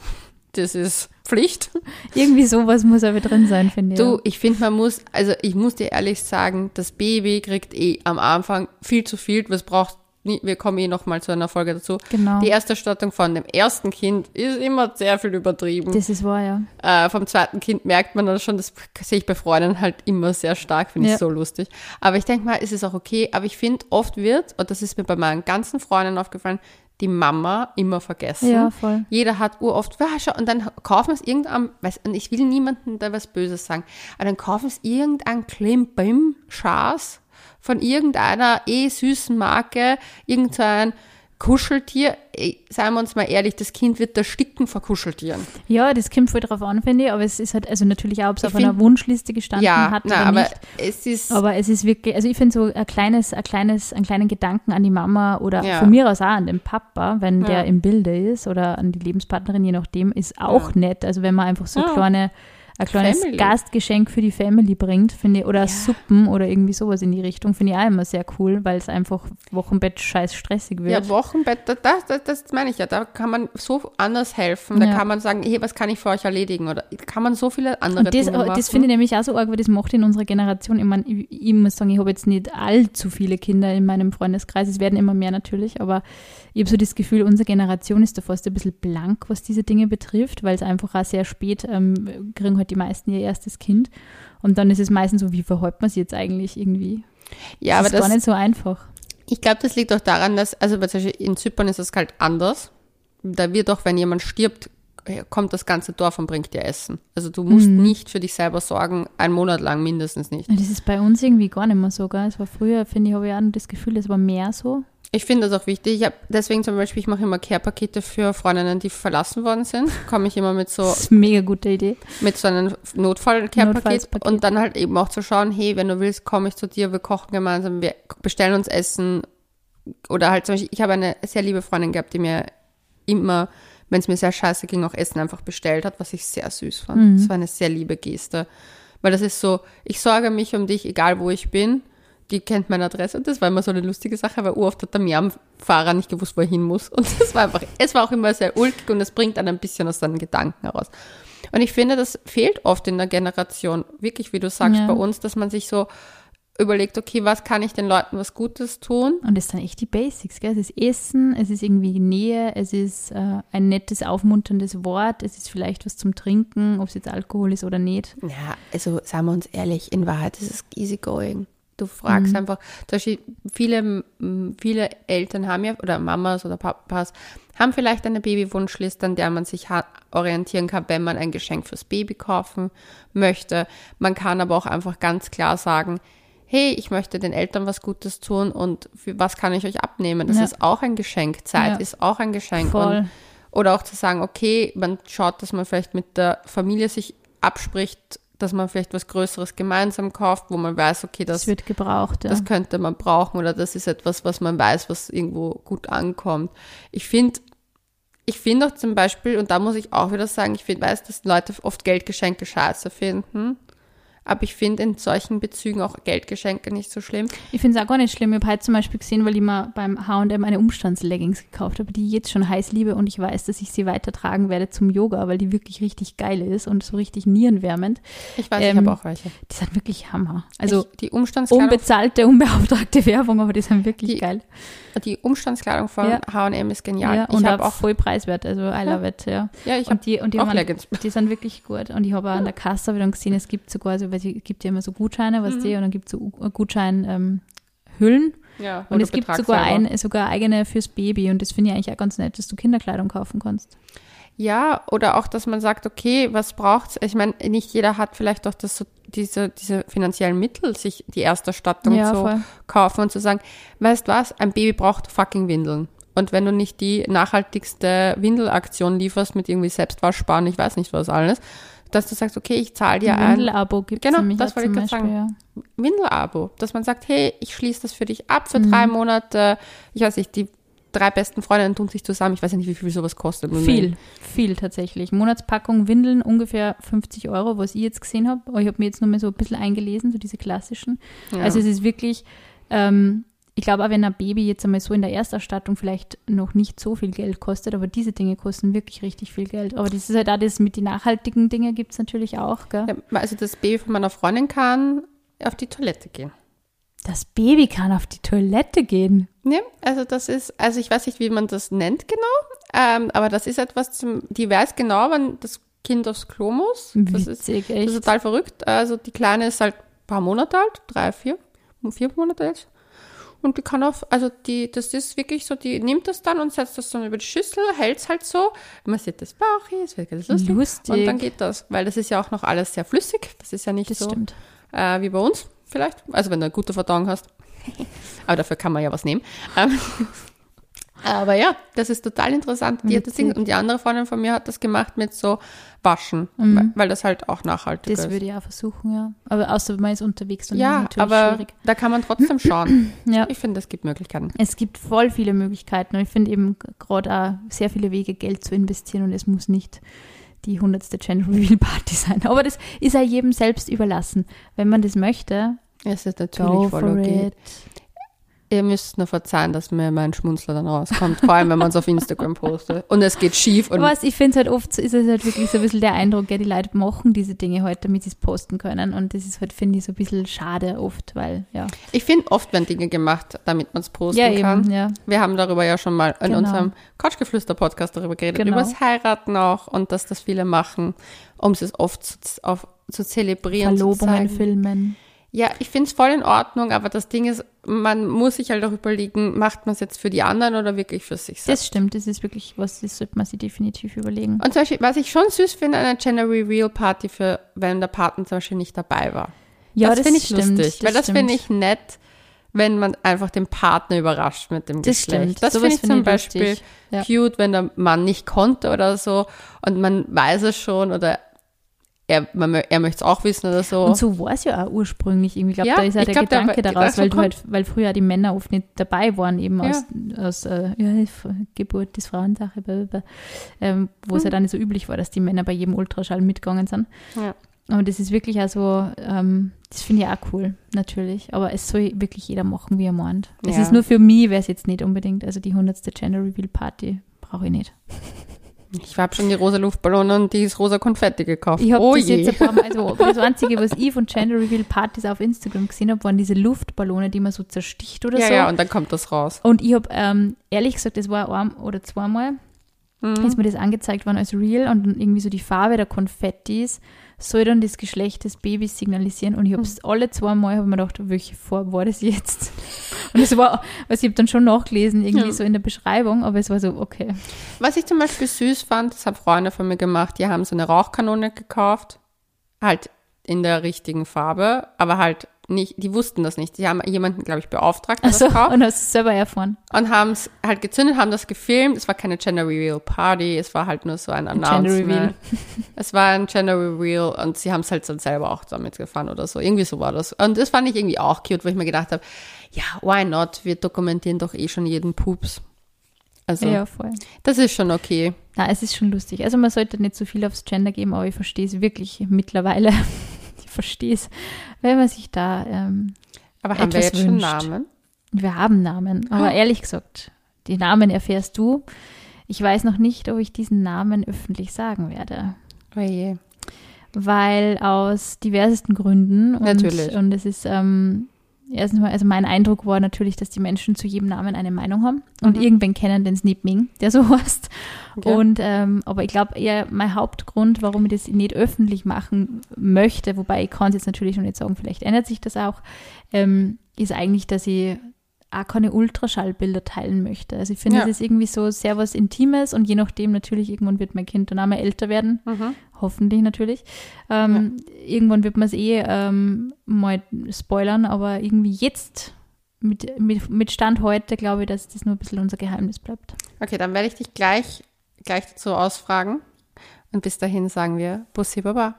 Speaker 1: Das ist Pflicht.
Speaker 2: Irgendwie sowas muss aber drin sein, finde ich.
Speaker 1: Du, ich finde, man muss, also ich muss dir ehrlich sagen, das Baby kriegt eh am Anfang viel zu viel. Was braucht, wir kommen eh noch mal zu einer Folge dazu.
Speaker 2: Genau.
Speaker 1: Die Ersterstattung von dem ersten Kind ist immer sehr viel übertrieben.
Speaker 2: Das ist wahr, ja.
Speaker 1: Äh, vom zweiten Kind merkt man dann schon, das sehe ich bei Freunden halt immer sehr stark, finde
Speaker 2: Ja.
Speaker 1: ich so lustig. Aber ich denke mal, es ist auch okay. Aber ich finde, oft wird, und das ist mir bei meinen ganzen Freunden aufgefallen, die Mama immer vergessen.
Speaker 2: Ja, voll.
Speaker 1: Jeder hat uroft, "Ah, schau", und dann kaufen es irgendeinem, weiß, und ich will niemandem da was Böses sagen, aber dann kaufen es irgendein Klimbim, Schaß von irgendeiner eh süßen Marke, irgendein Kuscheltier. Seien wir uns mal ehrlich, das Kind wird da sticken vor Kuscheltieren.
Speaker 2: Ja, das kommt voll drauf an, finde ich. Aber es ist halt, also natürlich auch, ob es
Speaker 1: Ich
Speaker 2: auf einer
Speaker 1: find-
Speaker 2: Wunschliste gestanden
Speaker 1: ja,
Speaker 2: hat
Speaker 1: na,
Speaker 2: oder
Speaker 1: aber
Speaker 2: nicht.
Speaker 1: es ist,
Speaker 2: Aber es ist wirklich, also ich finde so ein kleines, ein kleines, einen kleinen Gedanken an die Mama oder
Speaker 1: Ja.
Speaker 2: von mir aus auch an den Papa, wenn
Speaker 1: Ja.
Speaker 2: der im Bilde ist oder an die Lebenspartnerin, je nachdem, ist auch nett. Also wenn man einfach so kleine, ein kleines
Speaker 1: Family.
Speaker 2: Gastgeschenk für die Family bringt, finde ich, oder Suppen oder irgendwie sowas in die Richtung, finde ich auch immer sehr cool, weil es einfach Wochenbett scheiß stressig wird.
Speaker 1: ja, Wochenbett, das, das, das meine ich ja, da kann man so anders helfen. Da
Speaker 2: Ja.
Speaker 1: kann man sagen, hey, was kann ich für euch erledigen? Oder kann man so viele andere
Speaker 2: Und das,
Speaker 1: Dinge machen.
Speaker 2: das finde ich nämlich auch so arg, weil das macht in unserer Generation. Ich meine, ich, ich muss sagen, ich habe jetzt nicht allzu viele Kinder in meinem Freundeskreis. Es werden immer mehr natürlich, aber ich habe so das Gefühl, unsere Generation ist da fast ein bisschen blank, was diese Dinge betrifft, weil es einfach auch sehr spät ähm, kriegen halt die meisten ihr erstes Kind. Und dann ist es meistens so, wie verhält man es jetzt eigentlich irgendwie?
Speaker 1: ja, aber
Speaker 2: das ist gar
Speaker 1: das,
Speaker 2: nicht so einfach.
Speaker 1: Ich glaube, das liegt auch daran, dass, also in Zypern ist es halt anders. Da wird auch, wenn jemand stirbt, äh, kommt das ganze Dorf und bringt dir Essen. Also du musst
Speaker 2: Mhm.
Speaker 1: nicht für dich selber sorgen, einen Monat lang mindestens nicht.
Speaker 2: Das ist bei uns irgendwie gar nicht mehr so, gell? Es war früher, finde ich, habe ich auch das Gefühl, es war mehr so.
Speaker 1: Ich finde das auch wichtig. Ich habe deswegen zum Beispiel, ich mache immer Care-Pakete für Freundinnen, die verlassen worden sind. Komme ich immer mit so
Speaker 2: Das ist eine mega gute Idee.
Speaker 1: mit so einem Notfall-Care-Paket und dann halt eben auch zu schauen, hey, wenn du willst, komme ich zu dir, wir kochen gemeinsam, wir bestellen uns Essen oder halt zum Beispiel, ich habe eine sehr liebe Freundin gehabt, die mir immer, wenn es mir sehr scheiße ging, auch Essen einfach bestellt hat, was ich sehr süß fand. Das war eine sehr liebe Geste, weil das ist so, ich sorge mich um dich, egal wo ich bin, kennt meine Adresse und das war immer so eine lustige Sache, weil oft hat der Miam-Fahrer nicht gewusst, wo er hin muss und das war einfach, es war auch immer sehr ulkig und es bringt dann ein bisschen aus seinen Gedanken heraus. Und ich finde, das fehlt oft in der Generation, wirklich, wie du sagst,
Speaker 2: Ja.
Speaker 1: bei uns, dass man sich so, überlegt, okay, was kann ich den Leuten was Gutes tun?
Speaker 2: Und das sind echt die Basics, gell? Es ist Essen, es ist irgendwie Nähe, es ist äh, ein nettes, aufmunterndes Wort, es ist vielleicht was zum Trinken, ob es jetzt Alkohol ist oder nicht.
Speaker 1: Ja, also sagen wir uns ehrlich, in Wahrheit ist es easygoing. Du fragst
Speaker 2: Mhm.
Speaker 1: einfach, zum Beispiel viele, viele Eltern haben ja, oder Mamas oder Papas, haben vielleicht eine Babywunschliste, an der man sich orientieren kann, wenn man ein Geschenk fürs Baby kaufen möchte. Man kann aber auch einfach ganz klar sagen, hey, ich möchte den Eltern was Gutes tun und für was kann ich euch abnehmen? Das
Speaker 2: Ja.
Speaker 1: ist auch ein Geschenk. Zeit
Speaker 2: Ja.
Speaker 1: ist auch ein Geschenk. Und, oder auch zu sagen, okay, man schaut, dass man vielleicht mit der Familie sich abspricht, dass man vielleicht was Größeres gemeinsam kauft, wo man weiß, okay, das,
Speaker 2: Das wird gebraucht, ja.
Speaker 1: das könnte man brauchen oder das ist etwas, was man weiß, was irgendwo gut ankommt. Ich finde, ich finde auch zum Beispiel, und da muss ich auch wieder sagen, ich find, weiß, dass Leute oft Geldgeschenke scheiße finden. Aber ich finde in solchen Bezügen auch Geldgeschenke nicht so schlimm.
Speaker 2: Ich finde es auch gar nicht schlimm. Ich habe heute zum Beispiel gesehen, weil ich mir beim H&M eine Umstandsleggings gekauft habe, die ich jetzt schon heiß liebe und ich weiß, dass ich sie weitertragen werde zum Yoga, weil die wirklich richtig geil ist und so richtig nierenwärmend.
Speaker 1: Ich weiß,
Speaker 2: Ähm,
Speaker 1: ich habe auch welche.
Speaker 2: Die sind wirklich Hammer. Also
Speaker 1: ich, die Umstandskleidung,
Speaker 2: unbezahlte, unbeauftragte Werbung, aber die sind wirklich
Speaker 1: Die-
Speaker 2: geil.
Speaker 1: die Umstandskleidung von
Speaker 2: Ja.
Speaker 1: H&M ist genial.
Speaker 2: Ja,
Speaker 1: ich
Speaker 2: und
Speaker 1: habe
Speaker 2: auch voll preiswert, also I love it, ja.
Speaker 1: ja, ich habe
Speaker 2: die, und die,
Speaker 1: auch Leggings.
Speaker 2: die sind wirklich gut. Und ich habe auch an der Kasse dann gesehen, es gibt sogar, so, weil es gibt ja immer so Gutscheine, was
Speaker 1: Mhm.
Speaker 2: die, und dann gibt es so Gutschein ähm, Hüllen.
Speaker 1: Ja,
Speaker 2: Und
Speaker 1: du
Speaker 2: es gibt sogar, ein, sogar eigene fürs Baby. Und das finde ich eigentlich auch ganz nett, dass du Kinderkleidung kaufen kannst.
Speaker 1: Ja, oder auch, dass man sagt, okay, was braucht's? Ich meine, nicht jeder hat vielleicht auch das, diese, diese finanziellen Mittel, sich die Ersterstattung
Speaker 2: Ja,
Speaker 1: zu
Speaker 2: voll.
Speaker 1: kaufen und zu sagen, weißt was, ein Baby braucht fucking Windeln. Und wenn du nicht die nachhaltigste Windelaktion lieferst mit irgendwie Selbstwaschbaren, ich weiß nicht was alles, dass du sagst, okay, ich zahle dir
Speaker 2: Ein Windelabo gibt es
Speaker 1: Genau, das wollte ich grad
Speaker 2: Beispiel, ja.
Speaker 1: Windelabo, dass man sagt, hey, ich schließe das für dich ab für
Speaker 2: Mhm.
Speaker 1: drei Monate. Ich weiß nicht, die drei besten Freundinnen tun sich zusammen. Ich weiß ja nicht, wie viel sowas kostet.
Speaker 2: Viel, viel tatsächlich. Monatspackung Windeln ungefähr 50 Euro, was ich jetzt gesehen habe. Ich habe mir jetzt nur mal so ein bisschen eingelesen, so diese klassischen.
Speaker 1: Ja.
Speaker 2: Also es ist wirklich, ähm, ich glaube auch wenn ein Baby jetzt einmal so in der Ersterstattung vielleicht noch nicht so viel Geld kostet, aber diese Dinge kosten wirklich richtig viel Geld. Aber das ist halt auch das mit den nachhaltigen Dingen gibt es natürlich auch, gell?
Speaker 1: Ja, also das Baby von meiner Freundin kann auf die Toilette gehen.
Speaker 2: Das Baby kann auf die Toilette gehen.
Speaker 1: Ne? Also das ist, also ich weiß nicht, wie man das nennt genau, ähm, aber das ist etwas, zum, die weiß genau, wann das Kind aufs Klo muss. Das ist,
Speaker 2: Witzig,
Speaker 1: das
Speaker 2: echt.
Speaker 1: ist total verrückt. Also die Kleine ist halt ein paar Monate alt, drei, vier, vier Monate alt. Und die kann auf, also die, das ist wirklich so, die nimmt das dann und setzt das dann über die Schüssel, hält es halt so. Man sieht das Bauch, es wird ganz lustig.
Speaker 2: Lustig.
Speaker 1: Und dann geht das, weil das ist ja auch noch alles sehr flüssig. Das ist ja nicht
Speaker 2: das
Speaker 1: so äh, wie bei uns vielleicht. Also wenn du eine gute Verdauung hast. Aber dafür kann man ja was nehmen. Aber ja, das ist total interessant. Die hat das Ding, und die andere Freundin von mir hat das gemacht mit so Waschen,
Speaker 2: Mhm.
Speaker 1: weil, weil das halt auch nachhaltig
Speaker 2: Das
Speaker 1: ist.
Speaker 2: würde ich auch versuchen, ja. Aber außer man ist unterwegs, dann
Speaker 1: ja,
Speaker 2: ist natürlich
Speaker 1: aber
Speaker 2: schwierig.
Speaker 1: da kann man trotzdem schauen.
Speaker 2: Ja.
Speaker 1: Ich finde, es gibt Möglichkeiten.
Speaker 2: Es gibt voll viele Möglichkeiten und ich finde eben gerade auch sehr viele Wege, Geld zu investieren und es muss nicht die hundertste Gender Reveal Party sein. Aber das ist ja jedem selbst überlassen. Wenn man das möchte,
Speaker 1: Es ist
Speaker 2: go
Speaker 1: natürlich voll
Speaker 2: for
Speaker 1: okay.
Speaker 2: it.
Speaker 1: Ihr müsst nur verzeihen, dass mir mein Schmunzler dann rauskommt, vor allem wenn man es auf Instagram postet. Und es geht schief und
Speaker 2: was, ich finde es halt oft, ist es halt wirklich so ein bisschen der Eindruck, gell, die Leute machen diese Dinge halt, damit sie es posten können und das ist halt, finde ich, so ein bisschen schade oft, weil, ja.
Speaker 1: ich finde, oft werden Dinge gemacht, damit man es posten
Speaker 2: Ja,
Speaker 1: kann.
Speaker 2: eben, ja.
Speaker 1: Wir haben darüber ja schon mal in
Speaker 2: Genau.
Speaker 1: unserem Couchgeflüster-Podcast darüber geredet,
Speaker 2: Genau.
Speaker 1: über das Heiraten auch und dass das viele machen, um es oft zu, auf, zu zelebrieren. zu
Speaker 2: Verlobungen,
Speaker 1: zeigen.
Speaker 2: Filmen.
Speaker 1: Ja, ich finde es voll in Ordnung, aber das Ding ist, man muss sich halt auch überlegen, macht man es jetzt für die anderen oder wirklich für sich selbst?
Speaker 2: Das stimmt, das ist wirklich was, das sollte man sich definitiv überlegen.
Speaker 1: Und zum Beispiel, was ich schon süß finde, eine Gender Reveal Party für, wenn der Partner zum Beispiel nicht dabei war.
Speaker 2: Ja,
Speaker 1: das finde ich
Speaker 2: stimmt,
Speaker 1: lustig, weil das finde ich nett, wenn man einfach den Partner überrascht mit dem
Speaker 2: Das
Speaker 1: Geschlecht.
Speaker 2: stimmt,
Speaker 1: Das finde ich zum
Speaker 2: ich
Speaker 1: Beispiel
Speaker 2: ja.
Speaker 1: cute, wenn der Mann nicht konnte oder so und man weiß es schon oder er, man, er möchte es auch wissen oder so.
Speaker 2: Und so war es ja auch ursprünglich irgendwie. Ich glaube,
Speaker 1: Ja,
Speaker 2: da ist ja
Speaker 1: ich
Speaker 2: der
Speaker 1: glaub,
Speaker 2: Gedanke
Speaker 1: der-
Speaker 2: daraus, weil, du halt, weil früher die Männer oft nicht dabei waren, eben
Speaker 1: Ja.
Speaker 2: aus, aus äh, ja, Geburt ist Frauensache, ähm, wo es ja dann nicht so üblich war, dass die Männer bei jedem Ultraschall mitgegangen sind.
Speaker 1: Ja.
Speaker 2: Aber das ist wirklich also, ähm, das finde ich auch cool, natürlich. Aber es soll wirklich jeder machen, wie er meint. Es ist nur für mich, wäre es jetzt nicht unbedingt. Also die 100. Gender Reveal Party brauche ich nicht.
Speaker 1: Ich habe schon die rosa Luftballone und die rosa Konfetti gekauft.
Speaker 2: Ich habe
Speaker 1: oh
Speaker 2: das
Speaker 1: je.
Speaker 2: jetzt ein paar Mal, also das Einzige, was ich von Gender Reveal Partys auf Instagram gesehen habe, waren diese Luftballone, die man so zersticht oder
Speaker 1: ja,
Speaker 2: so.
Speaker 1: ja, und dann kommt das raus.
Speaker 2: Und ich habe, ähm, ehrlich gesagt, das war ein oder zweimal,
Speaker 1: Mhm.
Speaker 2: ist mir das angezeigt worden als Real und irgendwie so die Farbe der Konfettis soll dann das Geschlecht des Babys signalisieren und ich habe es alle zwei Mal hab ich mir gedacht, welche Farbe war das jetzt? Und es war, also ich habe dann schon nachgelesen, irgendwie
Speaker 1: Ja.
Speaker 2: so in der Beschreibung, aber es war so, okay.
Speaker 1: Was ich zum Beispiel süß fand, das haben Freunde von mir gemacht, die haben so eine Rauchkanone gekauft, halt in der richtigen Farbe, aber halt nicht, die wussten das nicht. Die haben jemanden, glaube ich, beauftragt, kauft
Speaker 2: und hast es selber erfahren.
Speaker 1: und haben es halt gezündet, haben das gefilmt. Es war keine Gender Reveal Party, es war halt nur so ein Announcement.
Speaker 2: Reveal.
Speaker 1: Es war ein Gender Reveal und sie haben es halt dann selber auch damit gefahren oder so. Irgendwie so war das. Und das fand ich irgendwie auch cute, wo ich mir gedacht habe, ja, why not? Wir dokumentieren doch eh schon jeden Pups. Also,
Speaker 2: Ja, voll.
Speaker 1: das ist schon okay.
Speaker 2: Na, es ist schon lustig. Also man sollte nicht so viel aufs Gender geben, aber ich verstehe es wirklich mittlerweile. verstehe es, wenn man sich da, ähm,
Speaker 1: Aber haben wir jetzt schon
Speaker 2: wünscht.
Speaker 1: Namen?
Speaker 2: wir haben Namen. Aber
Speaker 1: Ah.
Speaker 2: ehrlich gesagt, die Namen erfährst du. Ich weiß noch nicht, ob ich diesen Namen öffentlich sagen werde.
Speaker 1: Oh je.
Speaker 2: Weil aus diversesten Gründen. Und,
Speaker 1: Natürlich.
Speaker 2: Und es ist, ähm, erstens mal, also mein Eindruck war natürlich, dass die Menschen zu jedem Namen eine Meinung haben. Und
Speaker 1: Mhm.
Speaker 2: irgendwen kennen den Snip Ming, der so heißt.
Speaker 1: Okay.
Speaker 2: Und ähm, aber ich glaube eher mein Hauptgrund, warum ich das nicht öffentlich machen möchte, wobei ich kann es jetzt natürlich noch nicht sagen, vielleicht ändert sich das auch, ähm, ist eigentlich, dass ich auch keine Ultraschallbilder teilen möchte. Also ich finde,
Speaker 1: Ja.
Speaker 2: das ist irgendwie so sehr was Intimes und je nachdem natürlich, irgendwann wird mein Kind dann auch mal älter werden,
Speaker 1: Mhm.
Speaker 2: hoffentlich natürlich. Ähm, Irgendwann wird man es eh ähm, mal spoilern, aber irgendwie jetzt mit, mit, mit Stand heute glaube ich, dass das nur ein bisschen unser Geheimnis bleibt.
Speaker 1: Okay, dann werde ich dich gleich, gleich dazu ausfragen. Und bis dahin sagen wir Bussi Baba.